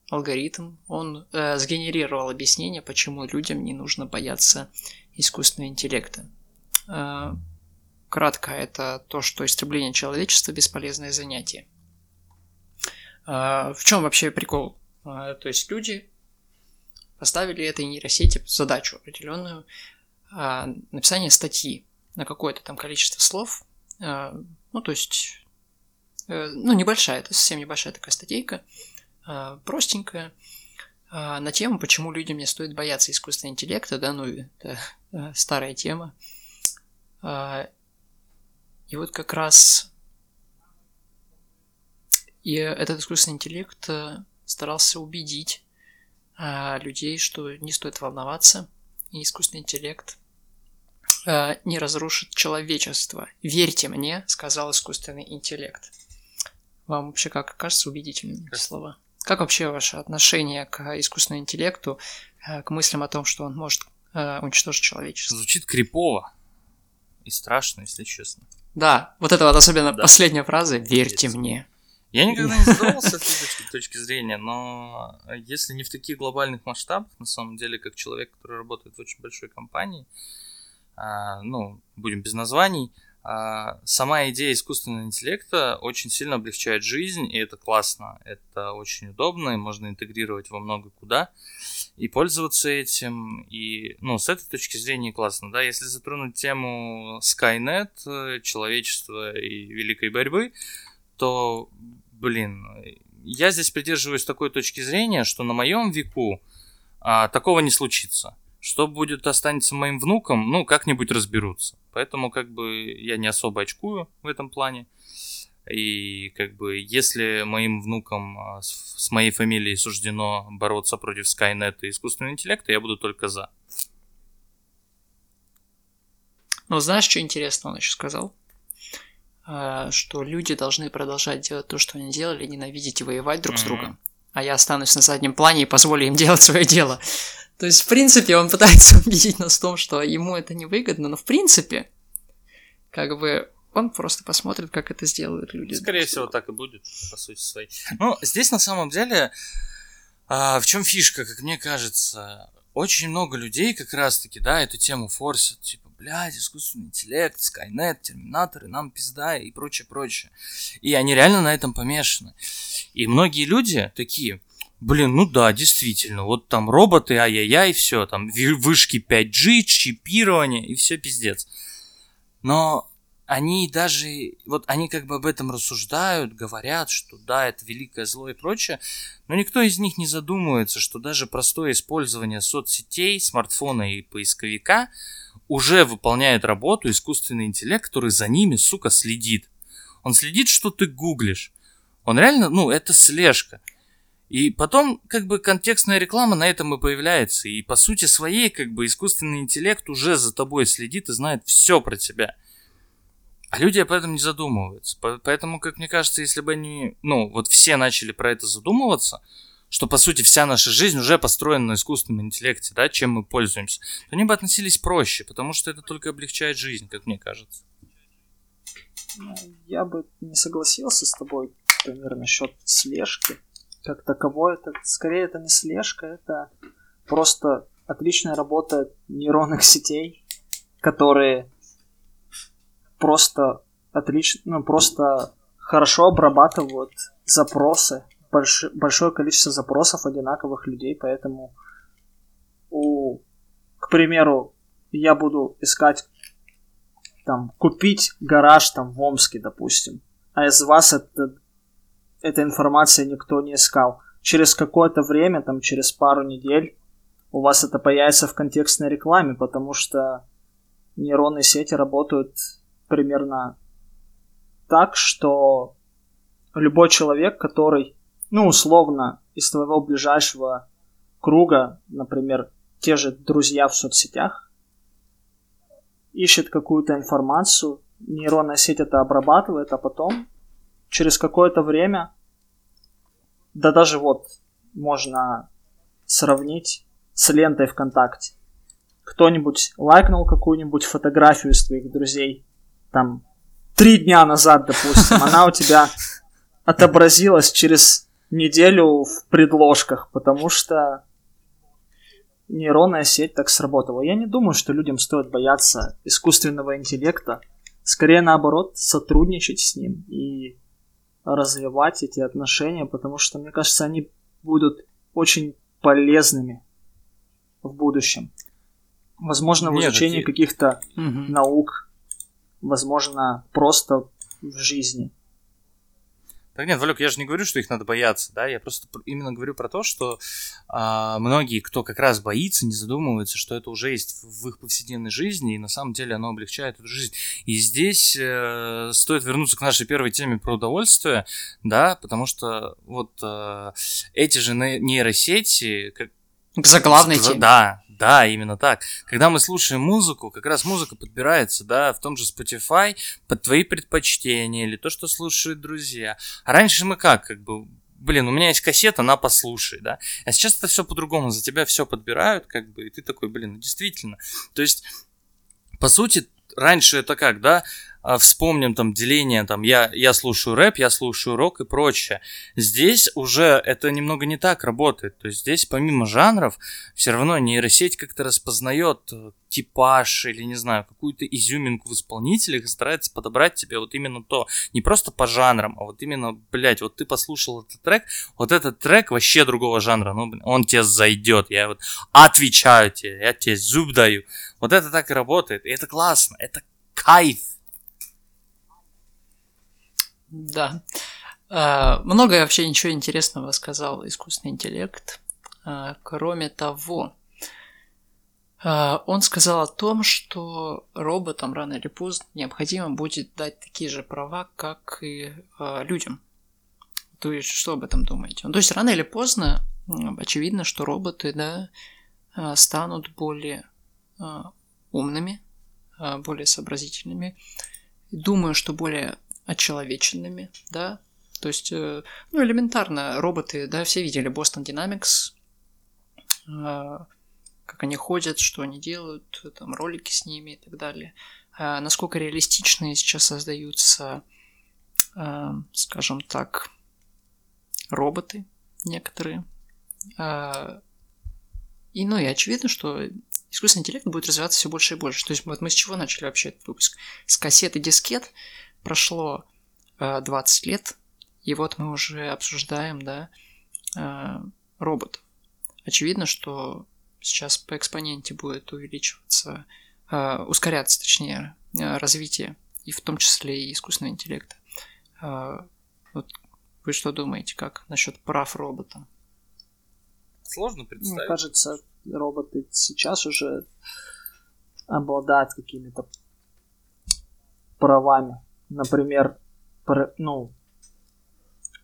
алгоритм. Он а, сгенерировал объяснение, почему людям не нужно бояться искусственного интеллекта. А, Кратко, это то, что истребление человечества – бесполезное занятие. А, в чем вообще прикол? А, то есть люди поставили этой нейросети задачу определенную а, написание статьи на какое-то там количество слов. Ну, то есть, э, ну, небольшая, это совсем небольшая такая статейка, простенькая, на тему, почему людям не стоит бояться искусственного интеллекта, да, ну, это э, старая тема. И вот как раз и этот искусственный интеллект э, старался убедить а, людей, что не стоит волноваться, и искусственный интеллект а, не разрушит человечество. Верьте мне, сказал искусственный интеллект. Вам вообще как кажется убедительными эти слова? Как вообще ваше отношение к искусственному интеллекту, к мыслям о том, что он может уничтожить человечество? Звучит крипово и страшно, если честно. Да, вот это вот особенно да. последняя фраза «Верьте Есть. мне». Я никогда не задавался с этой точки, зрения, но если не в таких глобальных масштабах, на самом деле, как человек, который работает в очень большой компании, а, ну, будем без названий, а, сама идея искусственного интеллекта очень сильно облегчает жизнь, и это классно, это очень удобно, и можно интегрировать во много куда, и пользоваться этим, и, ну, с этой точки зрения классно, да, если затронуть тему Skynet, э, человечества и великой борьбы, то, блин, я здесь придерживаюсь такой точки зрения, что на моем веку а, такого не случится. Что будет останется моим внукам, ну, как-нибудь разберутся. Поэтому, как бы, я не особо очкую в этом плане. И, как бы, если моим внукам а, с, моей фамилией суждено бороться против Skynet и искусственного интеллекта, я буду только за. Ну, знаешь, что интересно он еще сказал? А, что люди должны продолжать делать то, что они делали, ненавидеть и воевать друг mm-hmm. с другом. А я останусь на заднем плане и позволю им делать свое дело. То есть, в принципе, он пытается убедить нас в том, что ему это невыгодно, но в принципе, как бы он просто посмотрит, как это сделают люди. Скорее всего, так и будет, по сути своей. Ну, здесь на самом деле, а, в чем фишка, как мне кажется, очень много людей как раз-таки, да, эту тему форсят, типа, блядь, искусственный интеллект, Skynet, терминаторы, нам пизда и прочее, прочее. И они реально на этом помешаны. И многие люди такие, Блин, ну да, действительно, вот там роботы, ай-яй-яй, все, там вышки 5G, чипирование и все пиздец. Но они даже, вот они как бы об этом рассуждают, говорят, что да, это великое зло и прочее, но никто из них не задумывается, что даже простое использование соцсетей, смартфона и поисковика уже выполняет работу искусственный интеллект, который за ними, сука, следит. Он следит, что ты гуглишь. Он реально, ну, это слежка. И потом, как бы, контекстная реклама на этом и появляется. И по сути своей, как бы, искусственный интеллект уже за тобой следит и знает все про тебя. А люди об этом не задумываются. Поэтому, как мне кажется, если бы они, ну, вот все начали про это задумываться, что, по сути, вся наша жизнь уже построена на искусственном интеллекте, да, чем мы пользуемся, то они бы относились проще, потому что это только облегчает жизнь, как мне кажется. Ну, я бы не согласился с тобой, например, насчет слежки как таковой. Это скорее это не слежка, это просто отличная работа нейронных сетей, которые просто отлично, ну, просто хорошо обрабатывают запросы, больш, большое количество запросов одинаковых людей, поэтому у, к примеру, я буду искать там купить гараж там в Омске, допустим, а из вас это, эта информация никто не искал. Через какое-то время, там через пару недель, у вас это появится в контекстной рекламе, потому что нейронные сети работают примерно так, что любой человек, который, ну, условно, из твоего ближайшего круга, например, те же друзья в соцсетях, ищет какую-то информацию, нейронная сеть это обрабатывает, а потом через какое-то время, да даже вот можно сравнить с лентой ВКонтакте. Кто-нибудь лайкнул какую-нибудь фотографию из твоих друзей, там, три дня назад, допустим, она у тебя отобразилась через неделю в предложках, потому что нейронная сеть так сработала. Я не думаю, что людям стоит бояться искусственного интеллекта. Скорее наоборот, сотрудничать с ним и развивать эти отношения, потому что, мне кажется, они будут очень полезными в будущем. Возможно, в Нет, изучении каких-то угу. наук, возможно, просто в жизни. Так нет, Валек, я же не говорю, что их надо бояться, да, я просто именно говорю про то, что а, многие, кто как раз боится, не задумываются, что это уже есть в их повседневной жизни, и на самом деле оно облегчает эту жизнь. И здесь э, стоит вернуться к нашей первой теме про удовольствие, да, потому что вот э, эти же нейросети... Как, к заглавной теме. Да, да, именно так. Когда мы слушаем музыку, как раз музыка подбирается, да, в том же Spotify под твои предпочтения или то, что слушают друзья. А раньше мы как, как бы, блин, у меня есть кассета, на послушай, да. А сейчас это все по-другому, за тебя все подбирают, как бы, и ты такой, блин, ну действительно. То есть, по сути, раньше это как, да, вспомним там деление, там я, я слушаю рэп, я слушаю рок и прочее. Здесь уже это немного не так работает. То есть здесь помимо жанров все равно нейросеть как-то распознает э, типаж или, не знаю, какую-то изюминку в исполнителях и старается подобрать тебе вот именно то. Не просто по жанрам, а вот именно, блядь, вот ты послушал этот трек, вот этот трек вообще другого жанра, ну, он тебе зайдет, я вот отвечаю тебе, я тебе зуб даю. Вот это так и работает, и это классно, это кайф. Да. Uh, много вообще ничего интересного сказал искусственный интеллект. Uh, кроме того, uh, он сказал о том, что роботам рано или поздно необходимо будет дать такие же права, как и людям. То есть, что об этом думаете? Ну, то есть, рано или поздно, очевидно, что роботы, да, станут более умными, более сообразительными. Думаю, что более очеловеченными, да, то есть, э, ну, элементарно, роботы, да, все видели Boston Dynamics, э, как они ходят, что они делают, там, ролики с ними и так далее. Э, насколько реалистичные сейчас создаются, скажем так, роботы некоторые. И, ну, и очевидно, что искусственный интеллект будет развиваться все больше и больше. То есть, вот мы с чего начали вообще этот выпуск? С кассеты дискет, прошло э, 20 лет, и вот мы уже обсуждаем, да, э, роботов. Очевидно, что сейчас по экспоненте будет увеличиваться, э, ускоряться, точнее, э, развитие, и в том числе и искусственного интеллекта. Э, вот вы что думаете, как насчет прав робота? Сложно представить. Мне кажется, роботы сейчас уже обладают какими-то правами например, ну,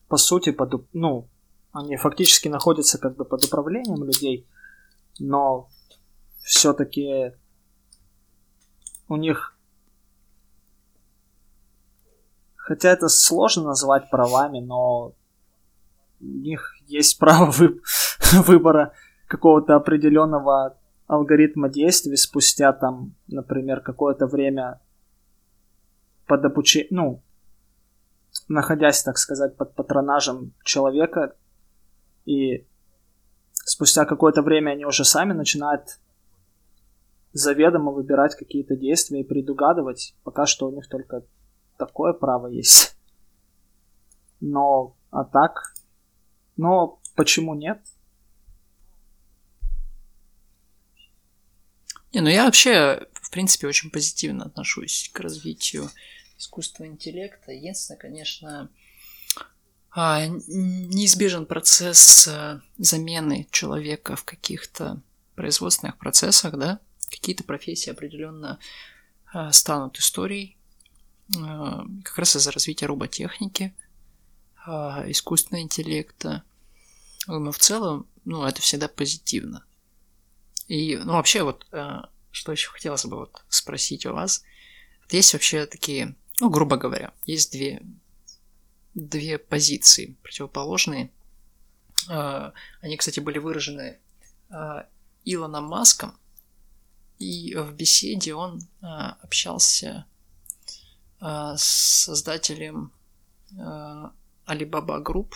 по сути, под, ну, они фактически находятся как бы под управлением людей, но все-таки у них Хотя это сложно назвать правами, но у них есть право вы... выбора какого-то определенного алгоритма действий спустя там, например, какое-то время под обучением, ну, находясь, так сказать, под патронажем человека, и спустя какое-то время они уже сами начинают заведомо выбирать какие-то действия и предугадывать. Пока что у них только такое право есть. Но, а так, но почему нет? Не, ну я вообще, в принципе, очень позитивно отношусь к развитию искусственного интеллекта. Единственное, конечно, а, неизбежен процесс а, замены человека в каких-то производственных процессах, да, какие-то профессии определенно а, станут историей, как раз из-за развития роботехники, искусственного интеллекта. Но в целом, ну, это всегда позитивно. И, ну, вообще, вот, что еще хотелось бы вот спросить у вас. есть вообще такие, ну, грубо говоря, есть две две позиции противоположные. А, они, кстати, были выражены а, Илоном Маском, и в беседе он а, общался с создателем Alibaba Group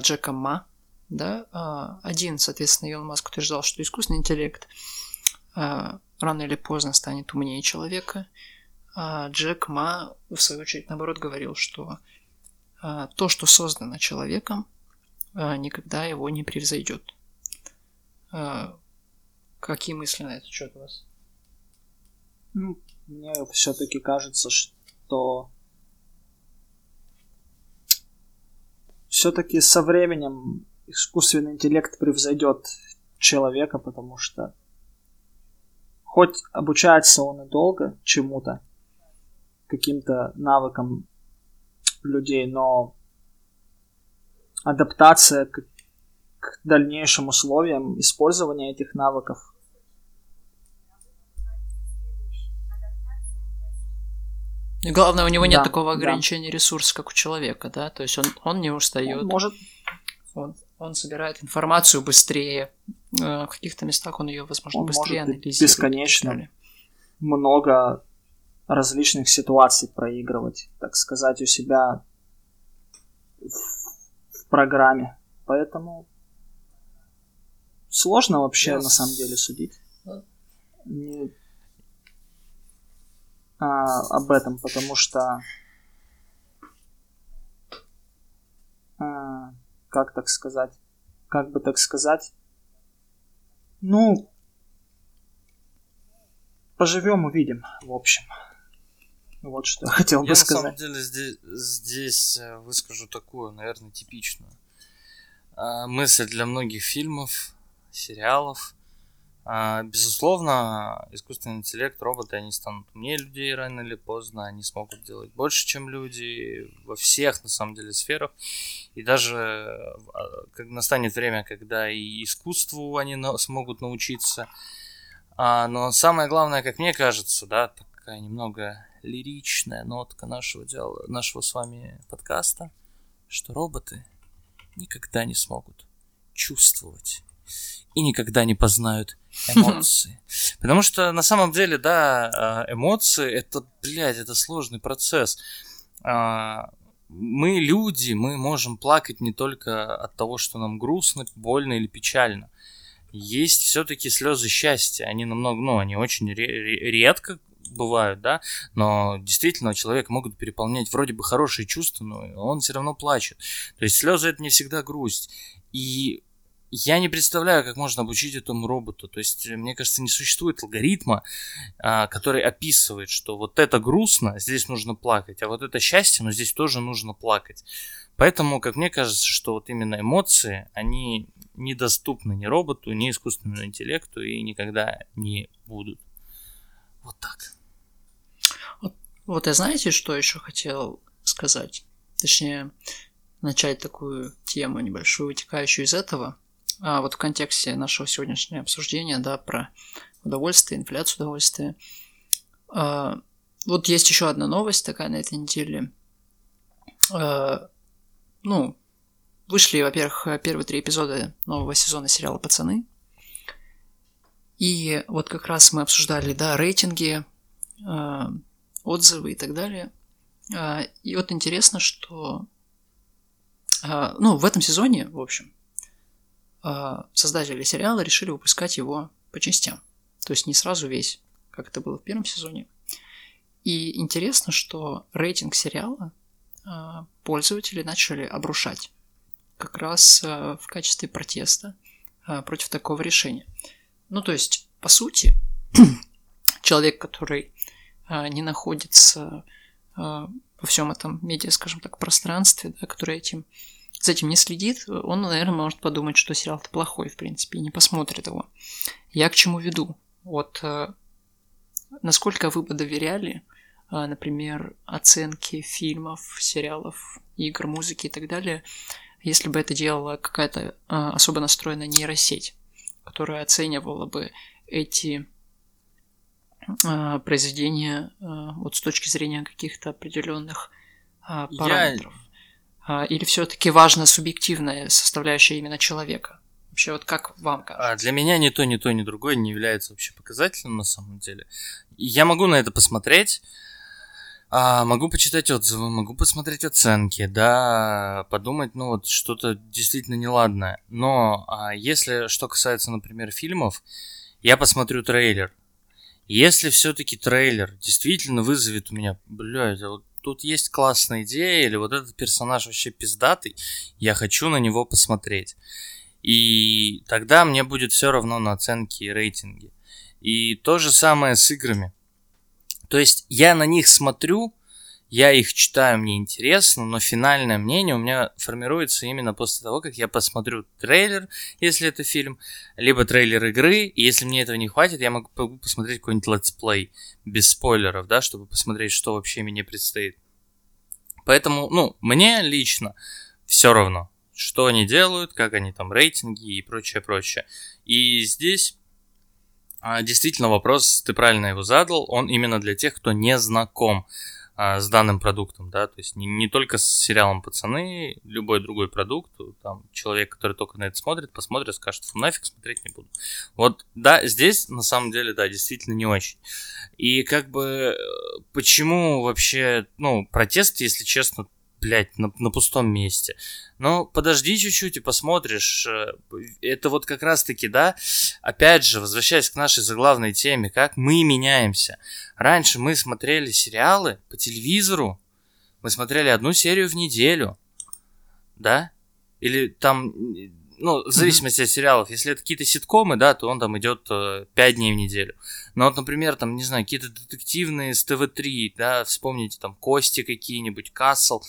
Джеком Ма. Да? Один, соответственно, Илон Маск утверждал, что искусственный интеллект рано или поздно станет умнее человека – а Джек Ма, в свою очередь, наоборот, говорил, что а, то, что создано человеком, а, никогда его не превзойдет. Какие мысли на этот счет у вас? Ну, мне все-таки кажется, что все-таки со временем искусственный интеллект превзойдет человека, потому что хоть обучается он и долго чему-то, каким-то навыкам людей, но адаптация к, к дальнейшим условиям использования этих навыков И главное, у него нет да, такого ограничения да. ресурса, как у человека, да? То есть он, он не устает. Он может. Он, он собирает информацию быстрее. Э, в каких-то местах он ее, возможно, он быстрее может анализирует. Бесконечно много различных ситуаций проигрывать, так сказать, у себя в, в программе. Поэтому сложно вообще yes. на самом деле судить Не, а, об этом, потому что а, как так сказать, как бы так сказать, ну, поживем, увидим, в общем. Вот что я хотел бы я сказать. на самом деле здесь, здесь э, выскажу такую, наверное, типичную а, мысль для многих фильмов, сериалов. А, безусловно, искусственный интеллект, роботы, они станут умнее людей рано или поздно, они смогут делать больше, чем люди во всех, на самом деле, сферах. И даже а, настанет время, когда и искусству они смогут научиться. Но самое главное, как мне кажется, да, такая немного лиричная нотка нашего дела, нашего с вами подкаста, что роботы никогда не смогут чувствовать и никогда не познают эмоции. Потому что на самом деле, да, а, эмоции это, блядь, это сложный процесс. А, мы люди, мы можем плакать не только от того, что нам грустно, больно или печально. Есть все-таки слезы счастья. Они намного, ну, они очень редко бывают, да, но действительно человека могут переполнять вроде бы хорошие чувства, но он все равно плачет. То есть слезы это не всегда грусть. И я не представляю, как можно обучить этому роботу. То есть, мне кажется, не существует алгоритма, а, который описывает, что вот это грустно, здесь нужно плакать, а вот это счастье, но здесь тоже нужно плакать. Поэтому, как мне кажется, что вот именно эмоции, они недоступны ни роботу, ни искусственному интеллекту и никогда не будут. Вот так. Вот я знаете, что еще хотел сказать? Точнее, начать такую тему небольшую, вытекающую из этого. А вот в контексте нашего сегодняшнего обсуждения, да, про удовольствие, инфляцию удовольствия. А, вот есть еще одна новость такая на этой неделе. А, ну, вышли, во-первых, первые три эпизода нового сезона сериала «Пацаны». И вот как раз мы обсуждали, да, рейтинги, а, отзывы и так далее. А, и вот интересно, что а, ну, в этом сезоне, в общем, а, создатели сериала решили выпускать его по частям. то есть не сразу весь, как это было в первом сезоне. И интересно, что рейтинг сериала пользователи начали обрушать как раз в качестве протеста против такого решения. Ну, то есть, по сути, человек, который не находится во всем этом медиа, скажем так, пространстве, да, который этим, за этим не следит, он, наверное, может подумать, что сериал-то плохой, в принципе, и не посмотрит его. Я к чему веду? Вот насколько вы бы доверяли а, например, оценки фильмов, сериалов, игр, музыки и так далее, если бы это делала какая-то а, особо настроенная нейросеть, которая оценивала бы эти а, произведения вот с точки зрения каких-то определенных параметров. Я... Или все-таки важна субъективная составляющая именно человека? Вообще, вот как вам кажется? А для меня ни то, ни то, ни другое не является вообще показателем на самом деле. Я могу на это посмотреть, а, могу почитать отзывы, могу посмотреть оценки, да, подумать, ну вот что-то действительно неладное. Но а, если что касается, например, фильмов, я посмотрю трейлер. Если все-таки трейлер действительно вызовет у меня, блядь, а вот тут есть классная идея, или вот этот персонаж вообще пиздатый, я хочу на него посмотреть. И тогда мне будет все равно на оценки и рейтинги. И то же самое с играми. То есть я на них смотрю, я их читаю, мне интересно, но финальное мнение у меня формируется именно после того, как я посмотрю трейлер, если это фильм, либо трейлер игры, и если мне этого не хватит, я могу посмотреть какой-нибудь летсплей без спойлеров, да, чтобы посмотреть, что вообще мне предстоит. Поэтому, ну, мне лично все равно, что они делают, как они там рейтинги и прочее, прочее. И здесь а, действительно, вопрос, ты правильно его задал, он именно для тех, кто не знаком а, с данным продуктом, да, то есть не, не только с сериалом «Пацаны», любой другой продукт, там, человек, который только на это смотрит, посмотрит, скажет, фу, нафиг смотреть не буду. Вот, да, здесь, на самом деле, да, действительно не очень. И как бы, э, почему вообще, ну, протест, если честно, блядь, на, на пустом месте. Ну, подожди чуть-чуть и посмотришь. Э, это вот как раз-таки, да, опять же, возвращаясь к нашей заглавной теме, как мы меняемся. Раньше мы смотрели сериалы по телевизору, мы смотрели одну серию в неделю, да? Или там, ну, в зависимости mm-hmm. от сериалов, если это какие-то ситкомы, да, то он там идет э, 5 дней в неделю. Но вот, например, там, не знаю, какие-то детективные с ТВ-3, да, вспомните там Кости какие-нибудь, Касл.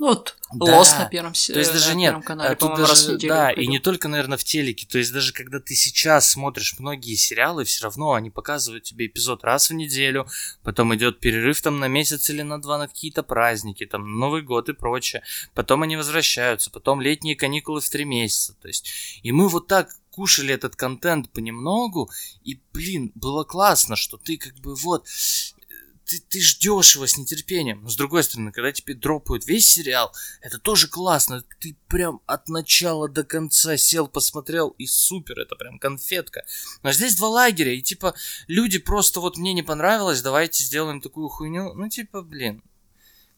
Ну вот, да. Лос на первом, то есть даже нет, канале, а тут даже, раз в неделю Да, и не только, наверное, в телеке. То есть даже когда ты сейчас смотришь многие сериалы, все равно они показывают тебе эпизод раз в неделю, потом идет перерыв там на месяц или на два на какие-то праздники, там Новый год и прочее. Потом они возвращаются, потом летние каникулы в три месяца. То есть, и мы вот так кушали этот контент понемногу, и, блин, было классно, что ты как бы вот ты, ты ждешь его с нетерпением. Но с другой стороны, когда тебе дропают весь сериал, это тоже классно. Ты прям от начала до конца сел, посмотрел, и супер, это прям конфетка. Но здесь два лагеря, и типа люди просто вот мне не понравилось, давайте сделаем такую хуйню. Ну типа, блин.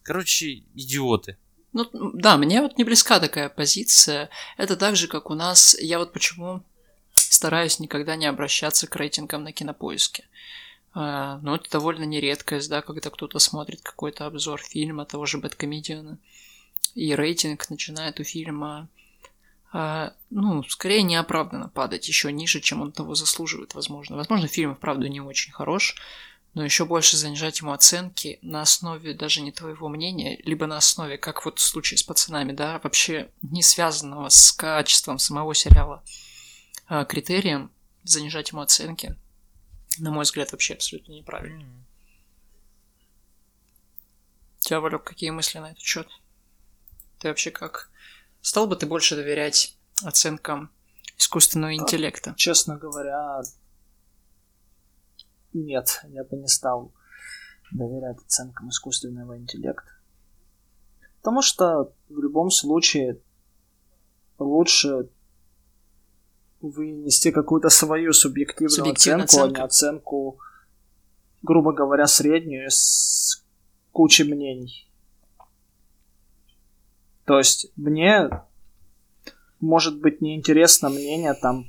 Короче, идиоты. Ну, да, мне вот не близка такая позиция. Это так же, как у нас. Я вот почему стараюсь никогда не обращаться к рейтингам на кинопоиске. А, но это довольно нередкость, да, когда кто-то смотрит какой-то обзор фильма того же Бэткомедиана, и рейтинг начинает у фильма, а, ну, скорее неоправданно падать еще ниже, чем он того заслуживает, возможно. Возможно, фильм, вправду, не очень хорош, но еще больше занижать ему оценки на основе даже не твоего мнения, либо на основе, как вот в случае с пацанами, да, вообще не связанного с качеством самого сериала а, критерием, занижать ему оценки – на мой взгляд, вообще абсолютно неправильно. Тебя, Валек, какие мысли на этот счет? Ты вообще как? Стал бы ты больше доверять оценкам искусственного интеллекта? Честно говоря, нет, я бы не стал доверять оценкам искусственного интеллекта. Потому что в любом случае лучше вынести какую-то свою субъективную, субъективную оценку, оценку. а не оценку, грубо говоря, среднюю с кучей мнений. То есть мне может быть неинтересно мнение там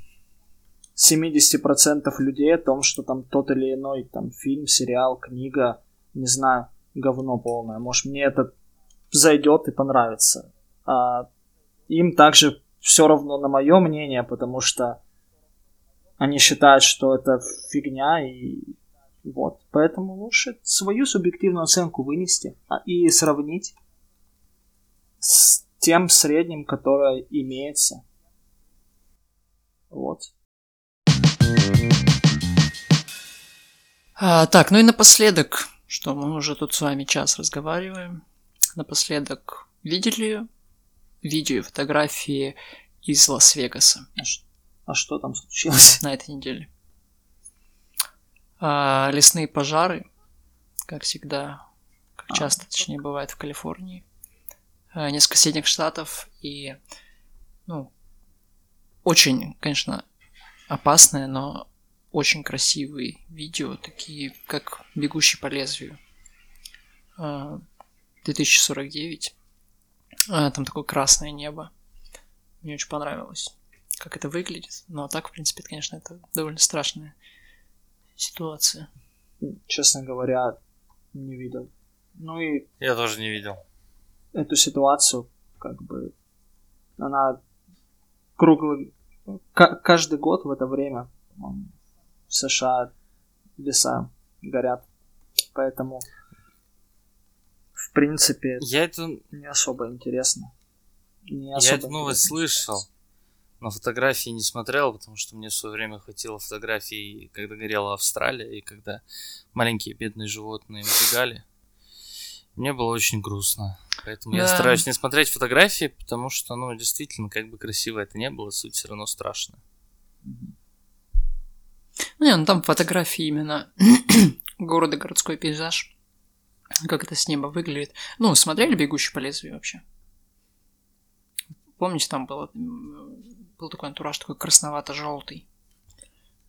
70% людей о том, что там тот или иной там фильм, сериал, книга, не знаю, говно полное. Может, мне это зайдет и понравится. А им также все равно на мое мнение, потому что они считают, что это фигня, и вот. Поэтому лучше свою субъективную оценку вынести а, и сравнить с тем средним, которое имеется. Вот. А, так, ну и напоследок, что мы уже тут с вами час разговариваем. Напоследок, видели видео и фотографии из Лас-Вегаса? А, а что там случилось? На этой неделе. А, лесные пожары, как всегда, как а, часто, точнее, бывает в Калифорнии. А, несколько соседних штатов и, ну, очень, конечно, опасное, но очень красивые видео, такие как «Бегущий по лезвию». 2049. А, там такое красное небо. Мне очень понравилось, как это выглядит. Но так, в принципе, конечно, это довольно страшная ситуация. Честно говоря, не видел. Ну и... Я тоже не видел. Эту ситуацию, как бы, она круглый... каждый год в это время в США леса горят. Поэтому принципе, я это не особо интересно. Не особо я эту новость слышал, но фотографии не смотрел, потому что мне в свое время хватило фотографий, когда горела Австралия, и когда маленькие бедные животные убегали. Мне было очень грустно. Поэтому да. я стараюсь не смотреть фотографии, потому что, ну, действительно, как бы красиво это не было, суть все равно страшная. Ну, не, ну там фотографии именно города, городской пейзаж как это с неба выглядит. Ну, смотрели «Бегущий по лезвию» вообще? Помните, там было, был такой антураж, такой красновато-желтый.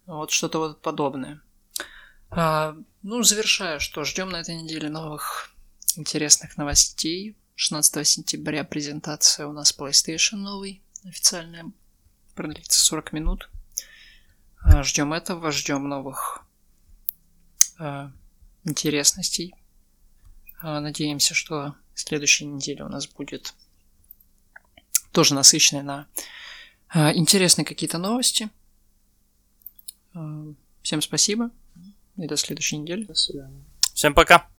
Вот что-то вот подобное. А, ну, завершаю, что ждем на этой неделе новых интересных новостей. 16 сентября презентация у нас PlayStation новый, официальная, продлится 40 минут. А, ждем этого, ждем новых а, интересностей надеемся, что следующая неделя у нас будет тоже насыщенная на а, интересные какие-то новости. А, всем спасибо и до следующей недели. До свидания. Всем пока.